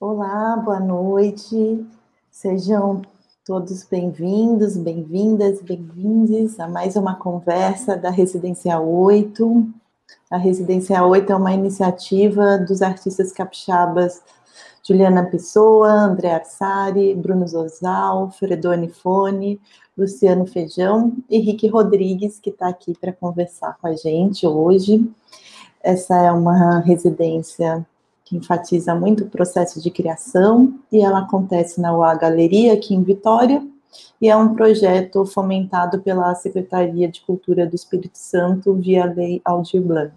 Olá, boa noite. Sejam todos bem-vindos, bem-vindas, bem-vindes a mais uma conversa da Residência 8. A Residência 8 é uma iniciativa dos artistas capixabas Juliana Pessoa, André Arsari, Bruno Zozal, Fredone Fone, Luciano Feijão e Rick Rodrigues, que está aqui para conversar com a gente hoje. Essa é uma residência que enfatiza muito o processo de criação, e ela acontece na UA Galeria, aqui em Vitória, e é um projeto fomentado pela Secretaria de Cultura do Espírito Santo via Lei Aldir Blanc.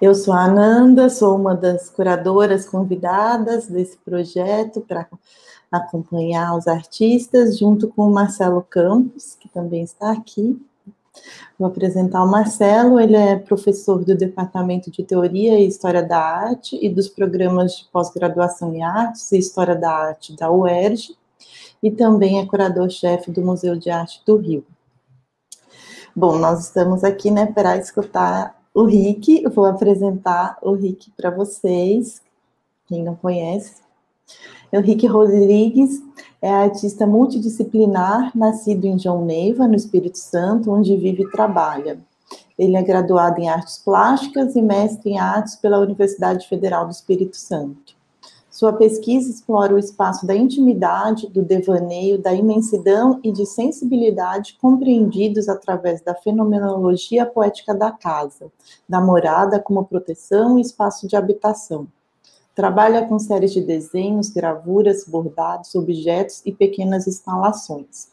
Eu sou a Ananda, sou uma das curadoras convidadas desse projeto para acompanhar os artistas, junto com o Marcelo Campos, que também está aqui. Vou apresentar o Marcelo, ele é professor do Departamento de Teoria e História da Arte e dos programas de pós-graduação em Artes e História da Arte da UERJ, e também é curador-chefe do Museu de Arte do Rio. Bom, nós estamos aqui né, para escutar o Rick, vou apresentar o Rick para vocês, quem não conhece. Rick Rodrigues é artista multidisciplinar, nascido em João Neiva, no Espírito Santo, onde vive e trabalha. Ele é graduado em artes plásticas e mestre em artes pela Universidade Federal do Espírito Santo. Sua pesquisa explora o espaço da intimidade, do devaneio, da imensidão e de sensibilidade compreendidos através da fenomenologia poética da casa, da morada como proteção e espaço de habitação Trabalha com séries de desenhos, gravuras, bordados, objetos e pequenas instalações.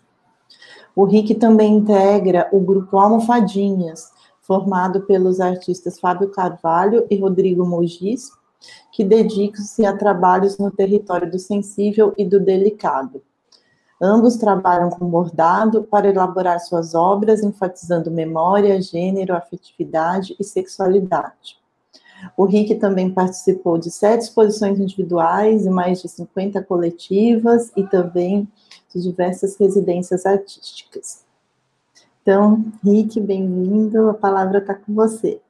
O Rick também integra o grupo Almofadinhas, formado pelos artistas Fábio Carvalho e Rodrigo Mogis, que dedicam-se a trabalhos no território do sensível e do delicado. Ambos trabalham com bordado para elaborar suas obras, enfatizando memória, gênero, afetividade e sexualidade. O Rick também participou de sete exposições individuais e mais de 50 coletivas e também de diversas residências artísticas. Então, Rick, bem-vindo, a palavra está com você.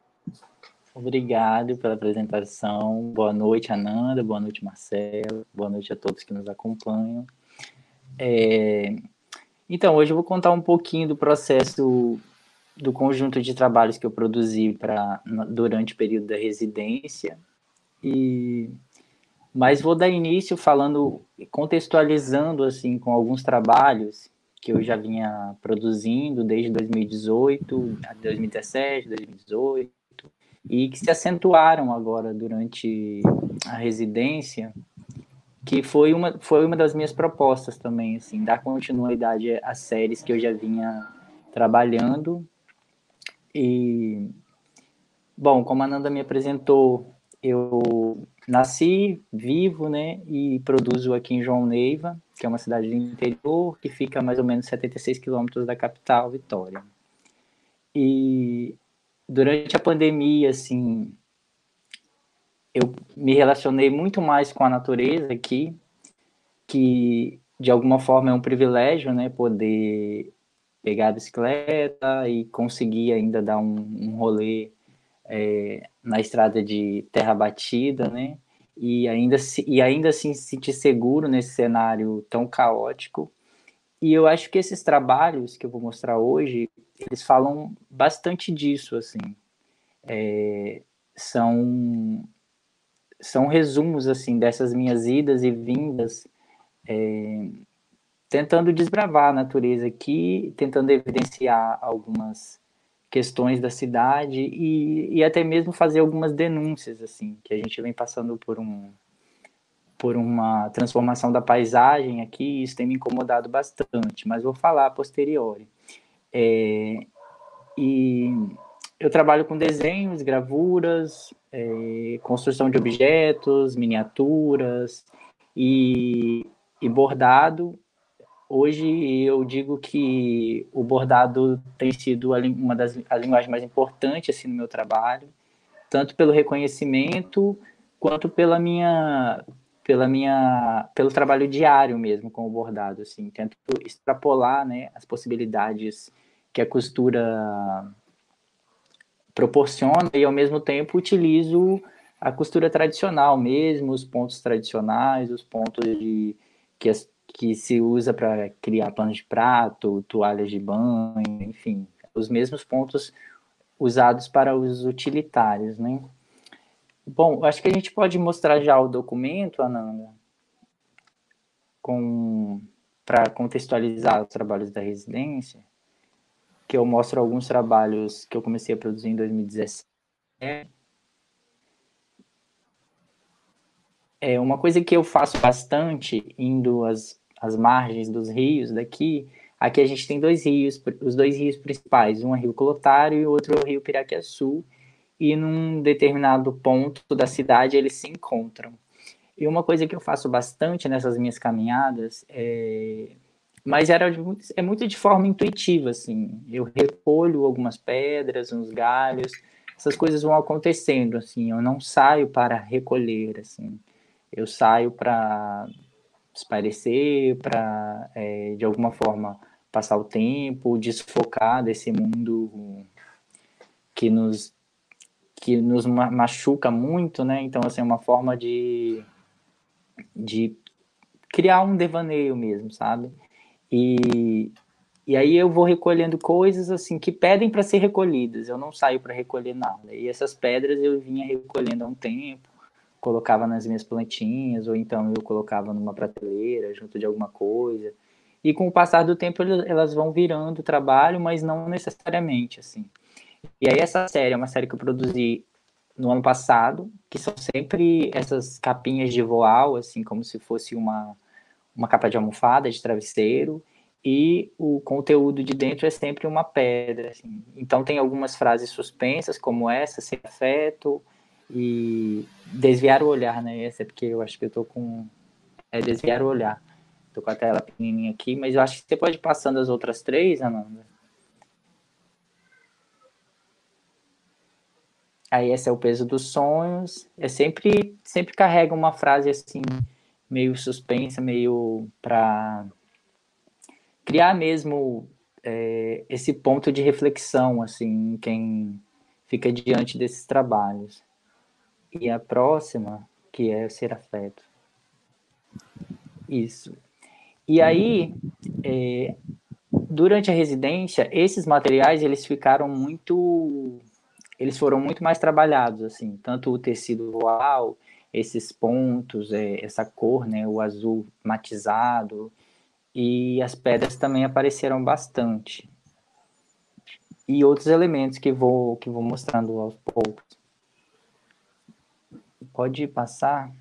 Obrigado pela apresentação. Boa noite, Ananda. Boa noite, Marcelo. Boa noite a todos que nos acompanham. É... Então, hoje eu vou contar um pouquinho do processo do conjunto de trabalhos que eu produzi para durante o período da residência. E mas vou dar início falando contextualizando assim com alguns trabalhos que eu já vinha produzindo desde 2018, 2017, 2018 e que se acentuaram agora durante a residência, que foi uma foi uma das minhas propostas também assim, dar continuidade às séries que eu já vinha trabalhando e, bom, como a Nanda me apresentou, eu nasci vivo, né, e produzo aqui em João Neiva, que é uma cidade do interior, que fica a mais ou menos 76 quilômetros da capital, Vitória. E durante a pandemia, assim, eu me relacionei muito mais com a natureza aqui, que de alguma forma é um privilégio, né, poder pegar a bicicleta e conseguir ainda dar um, um rolê é, na estrada de terra batida, né? E ainda, e ainda assim se sentir seguro nesse cenário tão caótico. E eu acho que esses trabalhos que eu vou mostrar hoje, eles falam bastante disso, assim. É, são, são resumos, assim, dessas minhas idas e vindas é, tentando desbravar a natureza aqui, tentando evidenciar algumas questões da cidade e, e até mesmo fazer algumas denúncias assim que a gente vem passando por um por uma transformação da paisagem aqui isso tem me incomodado bastante mas vou falar a posteriori. É, e eu trabalho com desenhos gravuras é, construção de objetos miniaturas e, e bordado Hoje eu digo que o bordado tem sido uma das as linguagens mais importantes assim no meu trabalho, tanto pelo reconhecimento quanto pela minha pela minha pelo trabalho diário mesmo com o bordado assim, tento extrapolar, né, as possibilidades que a costura proporciona e ao mesmo tempo utilizo a costura tradicional mesmo, os pontos tradicionais, os pontos de, que, as, que se usa para criar panos de prato, toalhas de banho, enfim, os mesmos pontos usados para os utilitários, né? Bom, acho que a gente pode mostrar já o documento, Ananda, com para contextualizar os trabalhos da residência, que eu mostro alguns trabalhos que eu comecei a produzir em 2017 É uma coisa que eu faço bastante indo às, às margens dos rios daqui. Aqui a gente tem dois rios, os dois rios principais, um é o Rio Clotário e o outro é o Rio Piraquiaçu, e num determinado ponto da cidade eles se encontram. E uma coisa que eu faço bastante nessas minhas caminhadas é mas era é muito de forma intuitiva assim. Eu recolho algumas pedras, uns galhos, essas coisas vão acontecendo assim. Eu não saio para recolher assim eu saio para esparecer, para, é, de alguma forma, passar o tempo, desfocar desse mundo que nos que nos machuca muito, né? Então, assim, é uma forma de, de criar um devaneio mesmo, sabe? E, e aí eu vou recolhendo coisas, assim, que pedem para ser recolhidas. Eu não saio para recolher nada. E essas pedras eu vinha recolhendo há um tempo colocava nas minhas plantinhas, ou então eu colocava numa prateleira, junto de alguma coisa. E com o passar do tempo elas vão virando trabalho, mas não necessariamente, assim. E aí essa série é uma série que eu produzi no ano passado, que são sempre essas capinhas de voal, assim, como se fosse uma, uma capa de almofada, de travesseiro, e o conteúdo de dentro é sempre uma pedra, assim. Então tem algumas frases suspensas, como essa, sem afeto, e desviar o olhar, né? Essa é porque eu acho que eu tô com. É desviar o olhar. Tô com a tela pequenininha aqui, mas eu acho que você pode ir passando as outras três, Amanda. Aí esse é o peso dos sonhos. É sempre, sempre carrega uma frase assim, meio suspensa, meio para criar mesmo é, esse ponto de reflexão, assim, quem fica diante desses trabalhos. E a próxima, que é ser afeto. Isso. E aí, é, durante a residência, esses materiais eles ficaram muito, eles foram muito mais trabalhados, assim, tanto o tecido voal, esses pontos, é, essa cor, né, o azul matizado, e as pedras também apareceram bastante. E outros elementos que vou que vou mostrando aos poucos. Pode passar.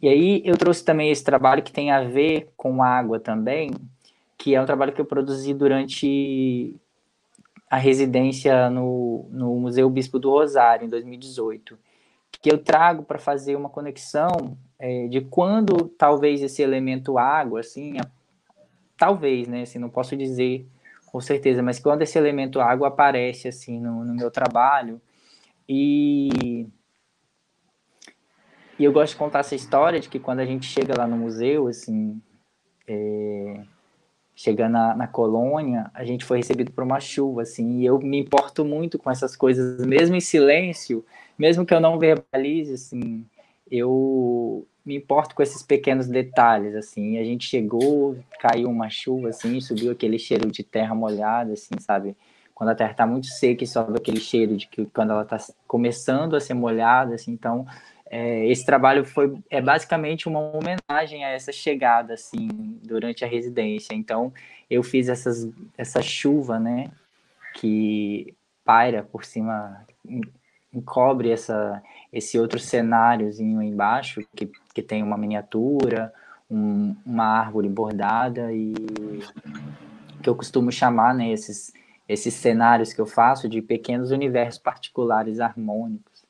E aí eu trouxe também esse trabalho que tem a ver com água também, que é um trabalho que eu produzi durante a residência no, no Museu Bispo do Rosário, em 2018, que eu trago para fazer uma conexão é, de quando talvez esse elemento água, assim, talvez, né, assim, não posso dizer com certeza, mas quando esse elemento água aparece, assim, no, no meu trabalho, e e eu gosto de contar essa história de que quando a gente chega lá no museu, assim, é, chega na, na, colônia, a gente foi recebido por uma chuva, assim, e eu me importo muito com essas coisas, mesmo em silêncio, mesmo que eu não verbalize, assim, eu me importo com esses pequenos detalhes, assim, a gente chegou, caiu uma chuva, assim, subiu aquele cheiro de terra molhada, assim, sabe, quando a terra está muito seca e sobe aquele cheiro de que quando ela está começando a ser molhada, assim, então é, esse trabalho foi é basicamente uma homenagem a essa chegada assim durante a residência. Então eu fiz essas, essa chuva, né, que paira por cima, encobre essa esse outro cenáriozinho embaixo que, que tem uma miniatura, um, uma árvore bordada e que eu costumo chamar, né, esses esses cenários que eu faço de pequenos universos particulares harmônicos.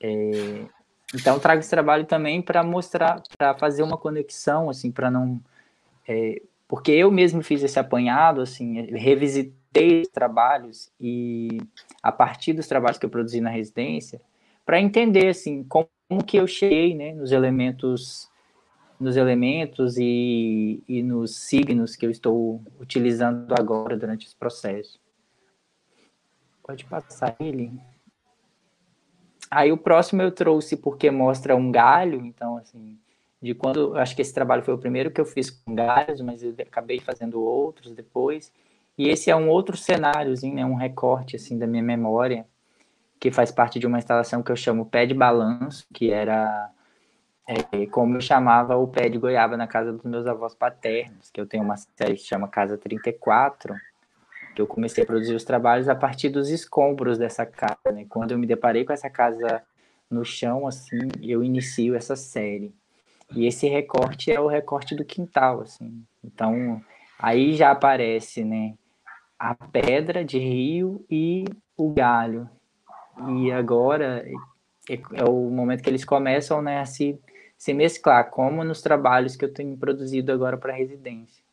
É, então trago esse trabalho também para mostrar, para fazer uma conexão, assim, para não, é, porque eu mesmo fiz esse apanhado, assim, revisitei os trabalhos e a partir dos trabalhos que eu produzi na residência, para entender, assim, como, que eu cheguei, né, nos elementos, nos elementos e, e nos signos que eu estou utilizando agora durante esse processo. Pode passar ele. Aí o próximo eu trouxe porque mostra um galho, então, assim, de quando, acho que esse trabalho foi o primeiro que eu fiz com galhos, mas eu acabei fazendo outros depois, e esse é um outro cenáriozinho, né, um recorte, assim, da minha memória, que faz parte de uma instalação que eu chamo Pé de Balanço, que era é, como eu chamava o pé de goiaba na casa dos meus avós paternos, que eu tenho uma série que chama Casa 34, que eu comecei a produzir os trabalhos a partir dos escombros dessa casa. Né? Quando eu me deparei com essa casa no chão, assim, eu inicio essa série. E esse recorte é o recorte do quintal, assim. Então, aí já aparece, né, a pedra de rio e o galho. E agora é, é o momento que eles começam, né, a se, se mesclar, como nos trabalhos que eu tenho produzido agora para residência.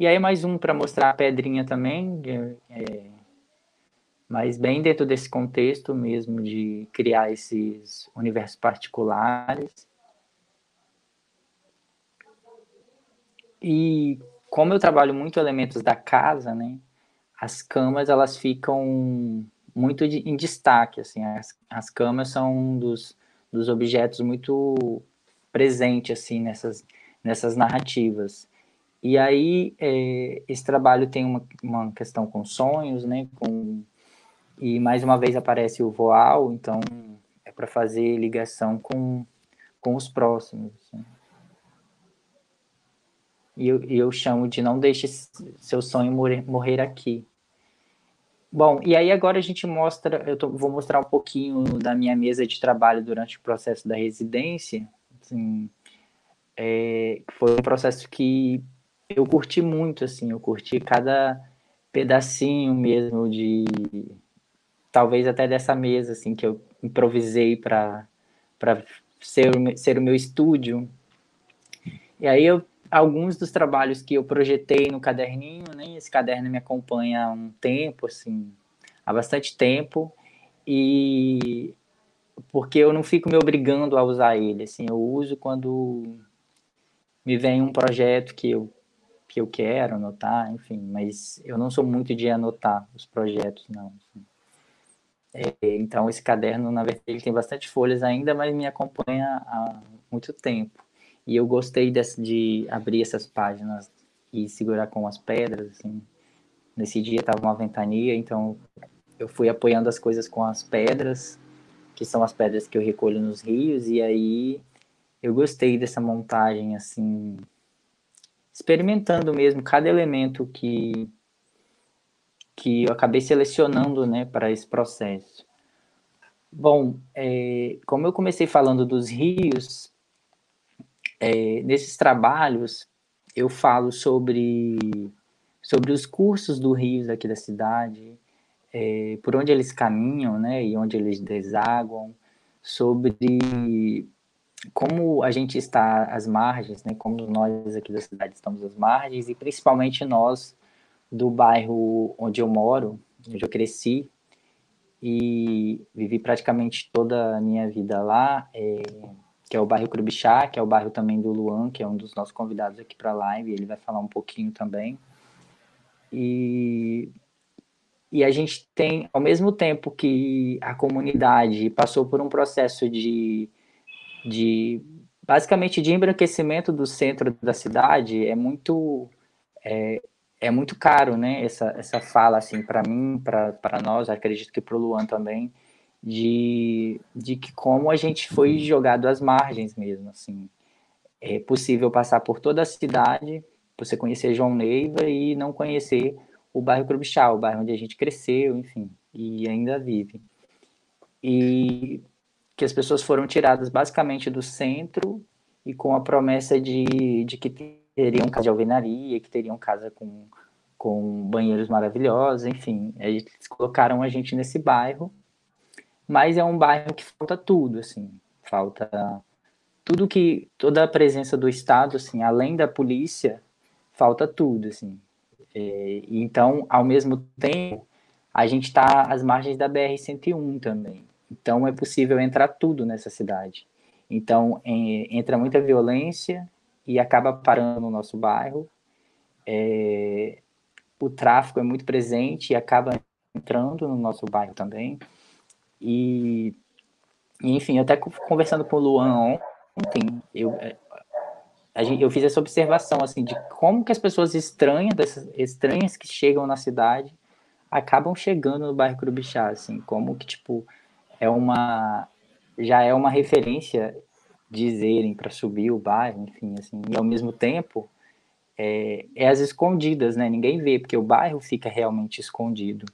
E aí mais um para mostrar a pedrinha também, é, mas bem dentro desse contexto mesmo de criar esses universos particulares. E como eu trabalho muito elementos da casa, né, as camas elas ficam muito de, em destaque, assim, as, as camas são um dos, dos objetos muito presente assim nessas nessas narrativas. E aí, é, esse trabalho tem uma, uma questão com sonhos, né? Com, e mais uma vez aparece o voal, então é para fazer ligação com, com os próximos. Assim. E eu, eu chamo de não deixe seu sonho morrer, morrer aqui. Bom, e aí agora a gente mostra, eu tô, vou mostrar um pouquinho da minha mesa de trabalho durante o processo da residência. Assim, é, foi um processo que eu curti muito, assim, eu curti cada pedacinho mesmo de talvez até dessa mesa assim que eu improvisei para para ser ser o meu estúdio. E aí eu alguns dos trabalhos que eu projetei no caderninho, né? Esse caderno me acompanha há um tempo, assim, há bastante tempo e porque eu não fico me obrigando a usar ele, assim, eu uso quando me vem um projeto que eu que eu quero anotar, enfim, mas eu não sou muito de anotar os projetos, não. É, então, esse caderno, na verdade, ele tem bastante folhas ainda, mas me acompanha há muito tempo. E eu gostei desse, de abrir essas páginas e segurar com as pedras, assim. Nesse dia estava uma ventania, então eu fui apoiando as coisas com as pedras, que são as pedras que eu recolho nos rios, e aí eu gostei dessa montagem, assim, experimentando mesmo cada elemento que que eu acabei selecionando, né, para esse processo. Bom, é, como eu comecei falando dos rios, é, nesses trabalhos eu falo sobre sobre os cursos dos rios aqui da cidade, é, por onde eles caminham, né, e onde eles desaguam, sobre como a gente está às margens, né, como nós aqui da cidade estamos às margens, e principalmente nós do bairro onde eu moro, onde eu cresci, e vivi praticamente toda a minha vida lá, é, que é o bairro Crubixá, que é o bairro também do Luan, que é um dos nossos convidados aqui para a live, ele vai falar um pouquinho também. E, e a gente tem, ao mesmo tempo que a comunidade passou por um processo de de basicamente de embranquecimento do centro da cidade é muito é, é muito caro, né? Essa, essa fala assim para mim, para nós, acredito que para o Luan também, de, de que como a gente foi jogado às margens mesmo, assim, é possível passar por toda a cidade, você conhecer João Neiva e não conhecer o bairro Crubichal, o bairro onde a gente cresceu, enfim, e ainda vive. E que as pessoas foram tiradas basicamente do centro e com a promessa de, de que teriam casa de alvenaria, que teriam casa com, com banheiros maravilhosos, enfim, eles colocaram a gente nesse bairro, mas é um bairro que falta tudo, assim, falta tudo que, toda a presença do Estado, assim, além da polícia, falta tudo, assim, é, então, ao mesmo tempo, a gente está às margens da BR-101 também, então é possível entrar tudo nessa cidade. Então é, entra muita violência e acaba parando no nosso bairro. É, o tráfico é muito presente e acaba entrando no nosso bairro também. E, enfim, até conversando com o Luan ontem, eu, é, eu fiz essa observação assim de como que as pessoas estranhas, dessas, estranhas que chegam na cidade, acabam chegando no bairro Curubixá, assim, como que tipo é uma já é uma referência dizerem para subir o bairro, enfim, assim, e ao mesmo tempo é, é as escondidas, né? Ninguém vê porque o bairro fica realmente escondido.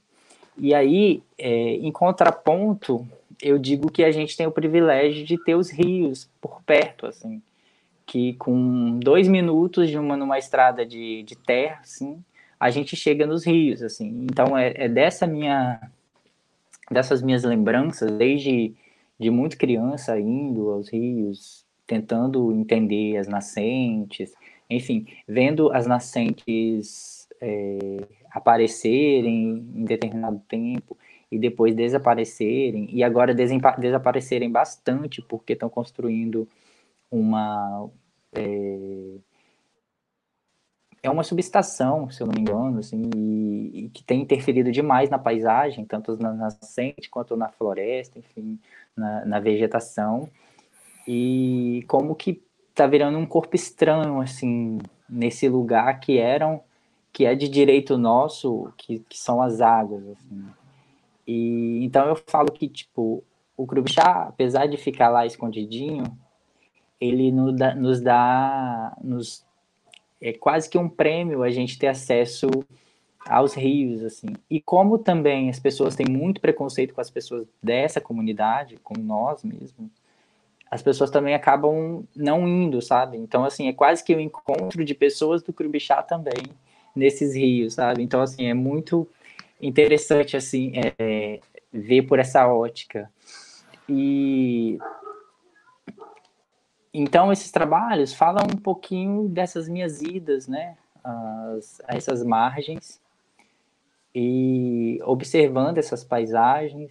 E aí, é, em contraponto, eu digo que a gente tem o privilégio de ter os rios por perto, assim, que com dois minutos de uma numa estrada de, de terra, assim, a gente chega nos rios, assim. Então é, é dessa minha, dessas minhas lembranças, desde de muito criança indo aos rios, tentando entender as nascentes, enfim, vendo as nascentes é, aparecerem em determinado tempo e depois desaparecerem, e agora desaparecerem bastante porque estão construindo uma. É, é uma subestação, se eu não me engano, assim, e, e, que tem interferido demais na paisagem, tanto na nascente quanto na floresta, enfim, na, na vegetação, e como que tá virando um corpo estranho, assim, nesse lugar que eram, que é de direito nosso, que, que são as águas, assim. E então eu falo que, tipo, o Krubchá, apesar de ficar lá escondidinho, ele nos dá, nos dá nos, é quase que um prêmio a gente ter acesso aos rios, assim. E como também as pessoas têm muito preconceito com as pessoas dessa comunidade, com nós mesmos, as pessoas também acabam não indo, sabe? Então, assim, é quase que o um encontro de pessoas do Crubixá também nesses rios, sabe? Então, assim, é muito interessante, assim, é, ver por essa ótica. E então, esses trabalhos falam um pouquinho dessas minhas idas, né, as, a essas margens, e observando essas paisagens.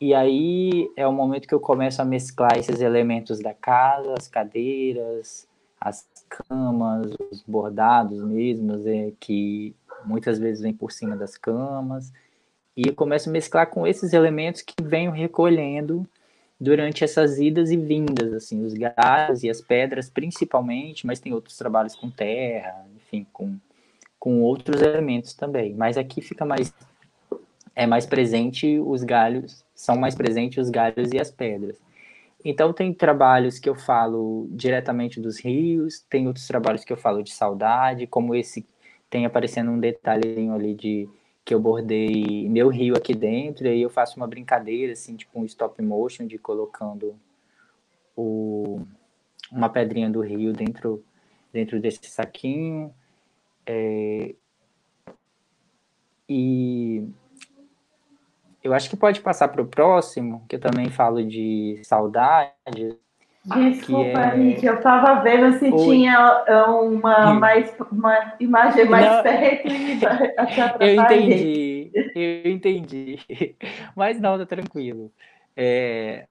E aí é o momento que eu começo a mesclar esses elementos da casa, as cadeiras, as camas, os bordados mesmos, é, que muitas vezes vêm por cima das camas. E começo a mesclar com esses elementos que venho recolhendo durante essas idas e vindas, assim, os galhos e as pedras principalmente, mas tem outros trabalhos com terra, enfim, com, com outros elementos também. Mas aqui fica mais é mais presente os galhos, são mais presentes os galhos e as pedras. Então tem trabalhos que eu falo diretamente dos rios, tem outros trabalhos que eu falo de saudade, como esse tem aparecendo um detalhinho ali de que eu bordei meu rio aqui dentro, e aí eu faço uma brincadeira, assim, tipo um stop motion de colocando o, uma pedrinha do rio dentro, dentro desse saquinho. É, e eu acho que pode passar para o próximo, que eu também falo de saudade, Desculpa, é... Nick, eu estava vendo se Oi. tinha é, uma, mais, uma imagem mais não, perto e Eu entendi, eu entendi. Mas não, tá tranquilo. É,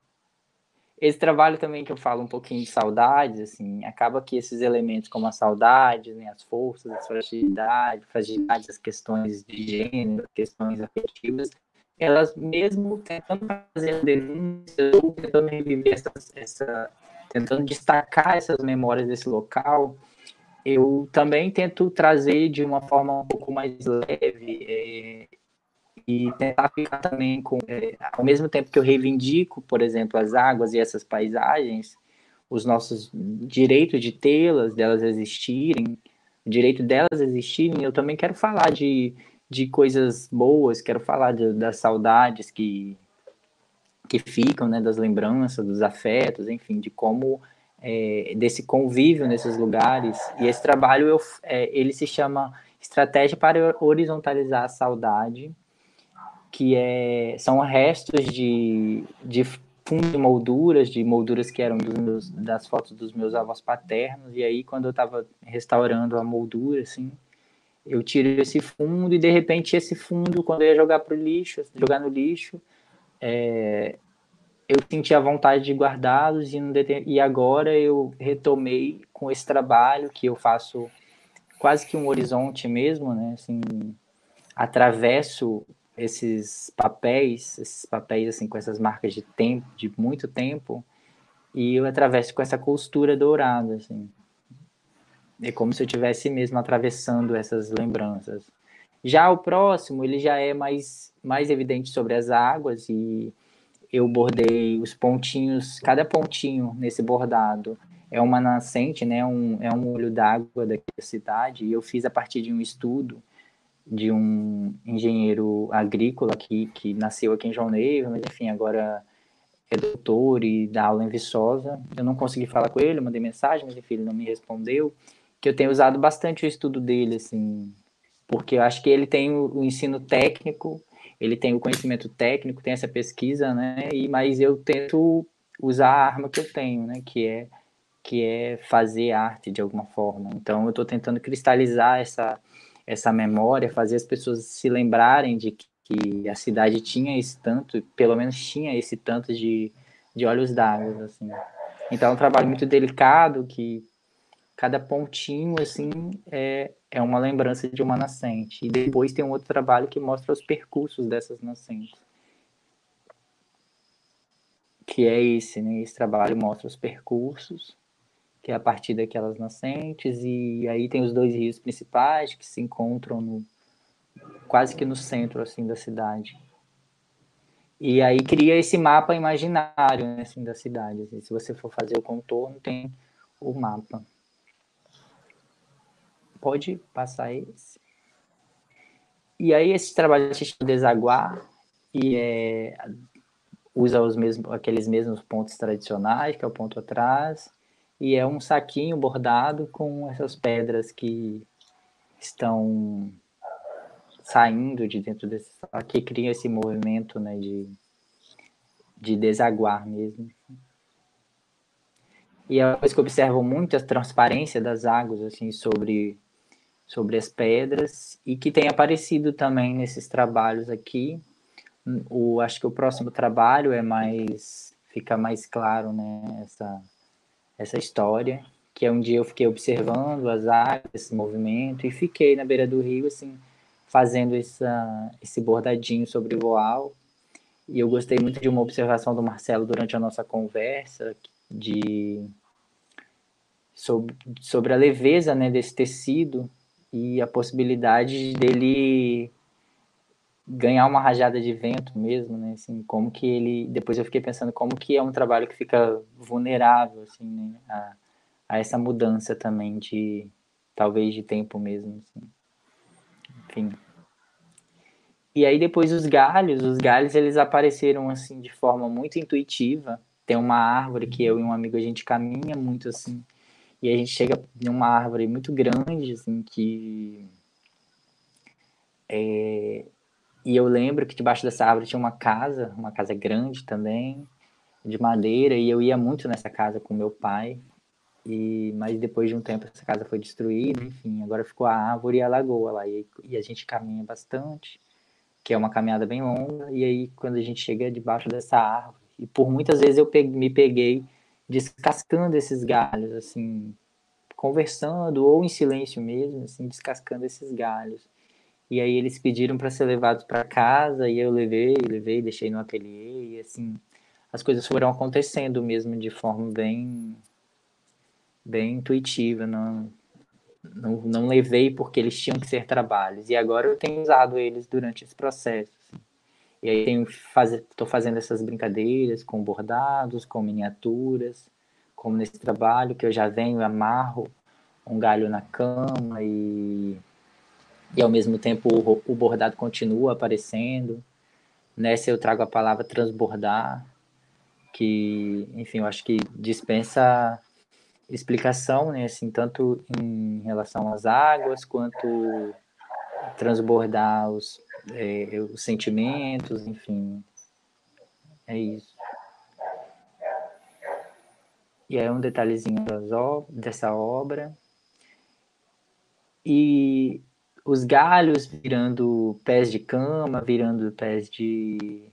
esse trabalho também que eu falo um pouquinho de saudades, assim, acaba que esses elementos como a saudade, né, as forças, a fragilidade, fragilidade, as questões de gênero, questões afetivas, elas mesmo tentando fazer denúncias ou tentando reviver essa, essa, tentando destacar essas memórias desse local, eu também tento trazer de uma forma um pouco mais leve é, e tentar ficar também com, é, ao mesmo tempo que eu reivindico, por exemplo, as águas e essas paisagens, os nossos direitos de tê-las, delas existirem, o direito delas existirem, eu também quero falar de, de coisas boas, quero falar de, das saudades que que ficam, né, das lembranças, dos afetos, enfim, de como é, desse convívio nesses lugares. E esse trabalho eu, é, ele se chama Estratégia para horizontalizar a saudade, que é, são restos de, de fundo de molduras, de molduras que eram meus, das fotos dos meus avós paternos. E aí, quando eu estava restaurando a moldura, assim, eu tiro esse fundo e de repente esse fundo, quando eu ia jogar para o lixo, jogar no lixo, é, eu senti a vontade de guardá-los e, e agora eu retomei com esse trabalho que eu faço quase que um horizonte mesmo, né? Assim, atravesso esses papéis, esses papéis assim com essas marcas de tempo, de muito tempo, e eu atravesso com essa costura dourada, assim. É como se eu tivesse mesmo atravessando essas lembranças. Já o próximo, ele já é mais mais evidente sobre as águas e eu bordei os pontinhos, cada pontinho nesse bordado é uma nascente, né, um, é um olho d'água da cidade, e eu fiz a partir de um estudo de um engenheiro agrícola que, que nasceu aqui em João Neiva, mas enfim, agora é doutor e dá aula em Viçosa. Eu não consegui falar com ele, mandei mensagem, mas enfim, ele não me respondeu. Que eu tenho usado bastante o estudo dele, assim, porque eu acho que ele tem o, ensino técnico, ele tem o conhecimento técnico, tem essa pesquisa, né? E, mas eu tento usar a arma que eu tenho, né? Que é que é fazer arte de alguma forma. Então eu estou tentando cristalizar essa essa memória, fazer as pessoas se lembrarem de que, que a cidade tinha esse tanto, pelo menos tinha esse tanto de, de olhos d'água, assim. Então é um trabalho muito delicado que cada pontinho assim é, é uma lembrança de uma nascente. E depois tem um outro trabalho que mostra os percursos dessas nascentes. Que é esse, né? Esse trabalho mostra os percursos que é a partir daquelas nascentes, e aí tem os dois rios principais que se encontram no, quase que no centro assim da cidade. E aí cria esse mapa imaginário né, assim, da cidade. Assim, se você for fazer o contorno, tem o mapa. Pode passar esse. E aí esse trabalho se chama desaguar e é, usa os mesmos, aqueles mesmos pontos tradicionais, que é o ponto atrás, e é um saquinho bordado com essas pedras que estão saindo de dentro desse saco, que cria esse movimento né, de, de desaguar mesmo. E é uma coisa que eu observo muito a transparência das águas assim sobre sobre as pedras e que tem aparecido também nesses trabalhos aqui. O acho que o próximo trabalho é mais fica mais claro, né, essa essa história, que é um dia eu fiquei observando as águas, esse movimento, e fiquei na beira do rio, assim, fazendo essa, esse bordadinho sobre o voal. E eu gostei muito de uma observação do Marcelo durante a nossa conversa, de sobre, sobre a leveza né, desse tecido e a possibilidade dele ganhar uma rajada de vento mesmo, né? Assim, como que ele, depois eu fiquei pensando como que é um trabalho que fica vulnerável, assim, né? A, a essa mudança também de, talvez de tempo mesmo, assim. Enfim. E aí depois os galhos, os galhos eles apareceram assim de forma muito intuitiva. Tem uma árvore que eu e um amigo a gente caminha muito assim, e a gente chega em uma árvore muito grande assim que é, e eu lembro que debaixo dessa árvore tinha uma casa, uma casa grande também, de madeira, e eu ia muito nessa casa com meu pai. E mas depois de um tempo essa casa foi destruída, enfim, agora ficou a árvore e a lagoa lá. E, e a gente caminha bastante, que é uma caminhada bem longa. E aí quando a gente chega debaixo dessa árvore, e por muitas vezes eu peguei, me peguei descascando esses galhos, assim, conversando ou em silêncio mesmo, assim, descascando esses galhos. E aí eles pediram para ser levados para casa e eu levei, levei, deixei no ateliê e assim as coisas foram acontecendo mesmo de forma bem bem intuitiva, não não, não levei porque eles tinham que ser trabalhos e agora eu tenho usado eles durante esse processo. Assim. E aí estou fazendo essas brincadeiras com bordados, com miniaturas, como nesse trabalho que eu já venho amarro um galho na cama e e ao mesmo tempo o, o bordado continua aparecendo. Nessa eu trago a palavra transbordar, que, enfim, eu acho que dispensa explicação, né, assim, tanto em relação às águas, quanto transbordar os, é, os sentimentos, enfim, é isso. E aí um detalhezinho dessa obra. E os galhos virando pés de cama, virando pés de,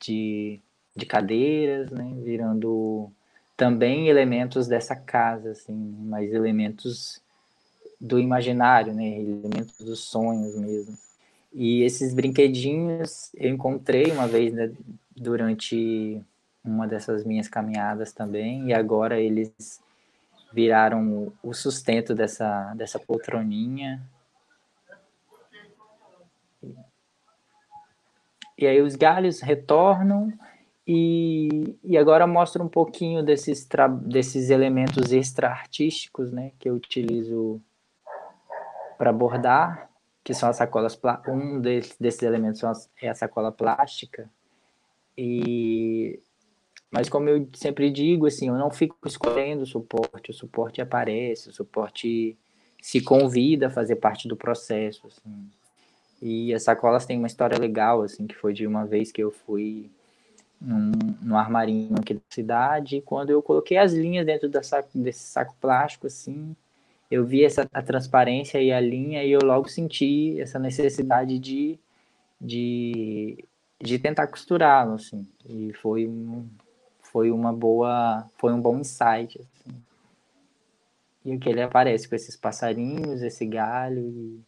de, de cadeiras, né? virando também elementos dessa casa, assim, mas elementos do imaginário, né? elementos dos sonhos mesmo. E esses brinquedinhos eu encontrei uma vez né, durante uma dessas minhas caminhadas também, e agora eles viraram o sustento dessa, dessa poltroninha. E aí os galhos retornam e, e agora mostra um pouquinho desses, desses elementos extra-artísticos né, que eu utilizo para bordar, que são as sacolas, um desses, desses elementos é a sacola plástica, e mas como eu sempre digo, assim, eu não fico escolhendo o suporte, o suporte aparece, o suporte se convida a fazer parte do processo, assim. E as sacolas têm uma história legal, assim, que foi de uma vez que eu fui num, armarinho aqui da cidade, e quando eu coloquei as linhas dentro desse saco plástico, assim, eu vi essa a transparência e a linha e eu logo senti essa necessidade de, de, de tentar costurá-lo, assim. E foi um, foi uma boa, foi um bom insight, assim. E que ele aparece com esses passarinhos, esse galho e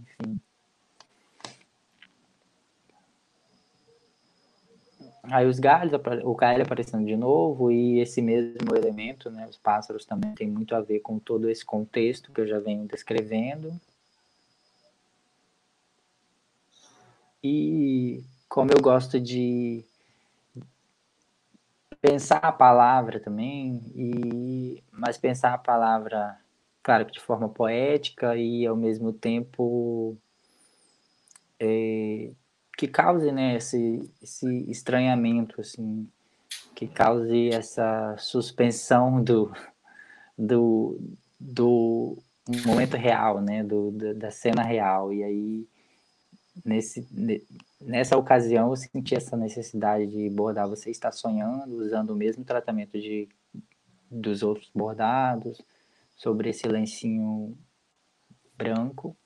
enfim. Aí os galhos, o galho aparecendo de novo e esse mesmo elemento, né, os pássaros também tem muito a ver com todo esse contexto que eu já venho descrevendo. E como eu gosto de pensar a palavra também, e mas pensar a palavra, claro que de forma poética e ao mesmo tempo é, que cause né, esse, esse estranhamento, assim, que cause essa suspensão do, do, do momento real, né, do, da cena real. E aí, nesse, nessa ocasião, eu senti essa necessidade de bordar. Você está sonhando, usando o mesmo tratamento de, dos outros bordados, sobre esse lencinho branco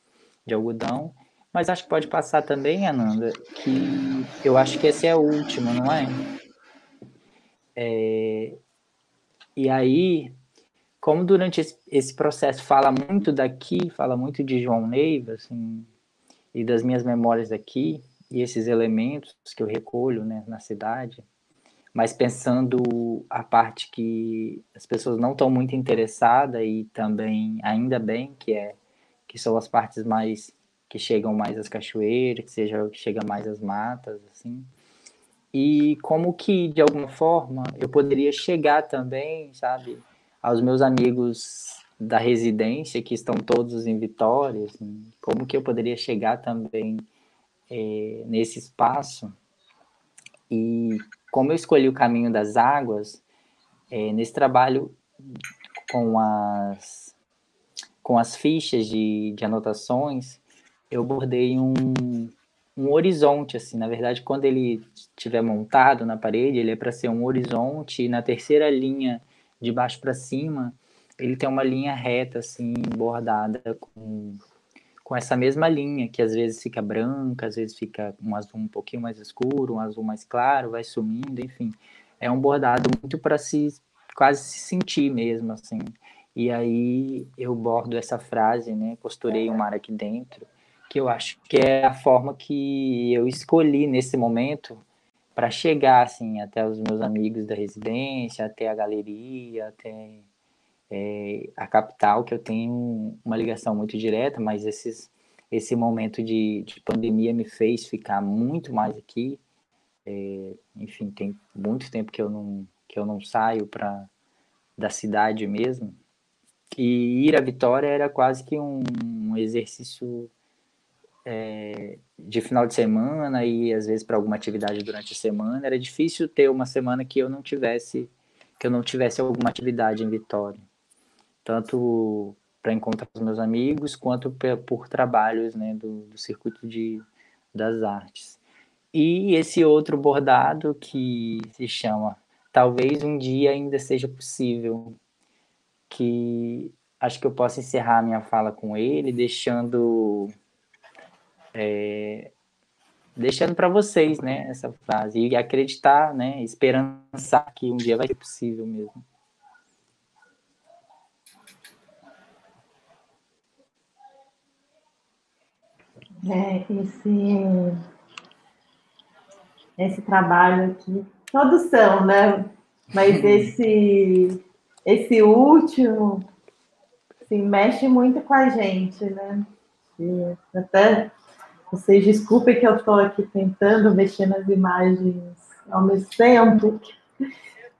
de algodão mas acho que pode passar também, Ananda, que eu acho que esse é o último, não é? é e aí, como durante esse, processo fala muito daqui, fala muito de João Neiva, assim, e das minhas memórias daqui, e esses elementos que eu recolho né, na cidade, mas pensando a parte que as pessoas não estão muito interessadas e também, ainda bem, que é que são as partes mais que chegam mais às cachoeiras, que seja que chega mais às matas, assim. E como que de alguma forma eu poderia chegar também, sabe, aos meus amigos da residência que estão todos em Vitória, assim, como que eu poderia chegar também é, nesse espaço e como eu escolhi o caminho das águas é, nesse trabalho com as com as fichas de, de anotações eu bordei um, um horizonte, assim, na verdade, quando ele estiver montado na parede, ele é para ser um horizonte, e na terceira linha, de baixo para cima, ele tem uma linha reta, assim, bordada com, com essa mesma linha, que às vezes fica branca, às vezes fica um azul um pouquinho mais escuro, um azul mais claro, vai sumindo, enfim. É um bordado muito para se quase se sentir mesmo, assim. E aí eu bordo essa frase, né? Costurei um mar aqui dentro que eu acho que é a forma que eu escolhi nesse momento para chegar assim até os meus amigos da residência, até a galeria, até é, a capital, que eu tenho uma ligação muito direta, mas esses, esse momento de, de pandemia me fez ficar muito mais aqui. É, enfim, tem muito tempo que eu não, que eu não saio para da cidade mesmo. E ir à Vitória era quase que um, um exercício é, de final de semana e às vezes para alguma atividade durante a semana, era difícil ter uma semana que eu não tivesse que eu não tivesse alguma atividade em Vitória, tanto para encontrar os meus amigos quanto por trabalhos né, do, do circuito de, das artes. E esse outro bordado que se chama Talvez um dia ainda seja possível, que acho que eu posso encerrar minha fala com ele, deixando é, deixando para vocês, né, essa frase e acreditar, né, esperançar que um dia vai ser possível mesmo. É, esse, esse trabalho aqui, todos são, né? Mas esse, esse último assim, mexe muito com a gente, né? E até vocês desculpem que eu estou aqui tentando mexer nas imagens ao mesmo tempo,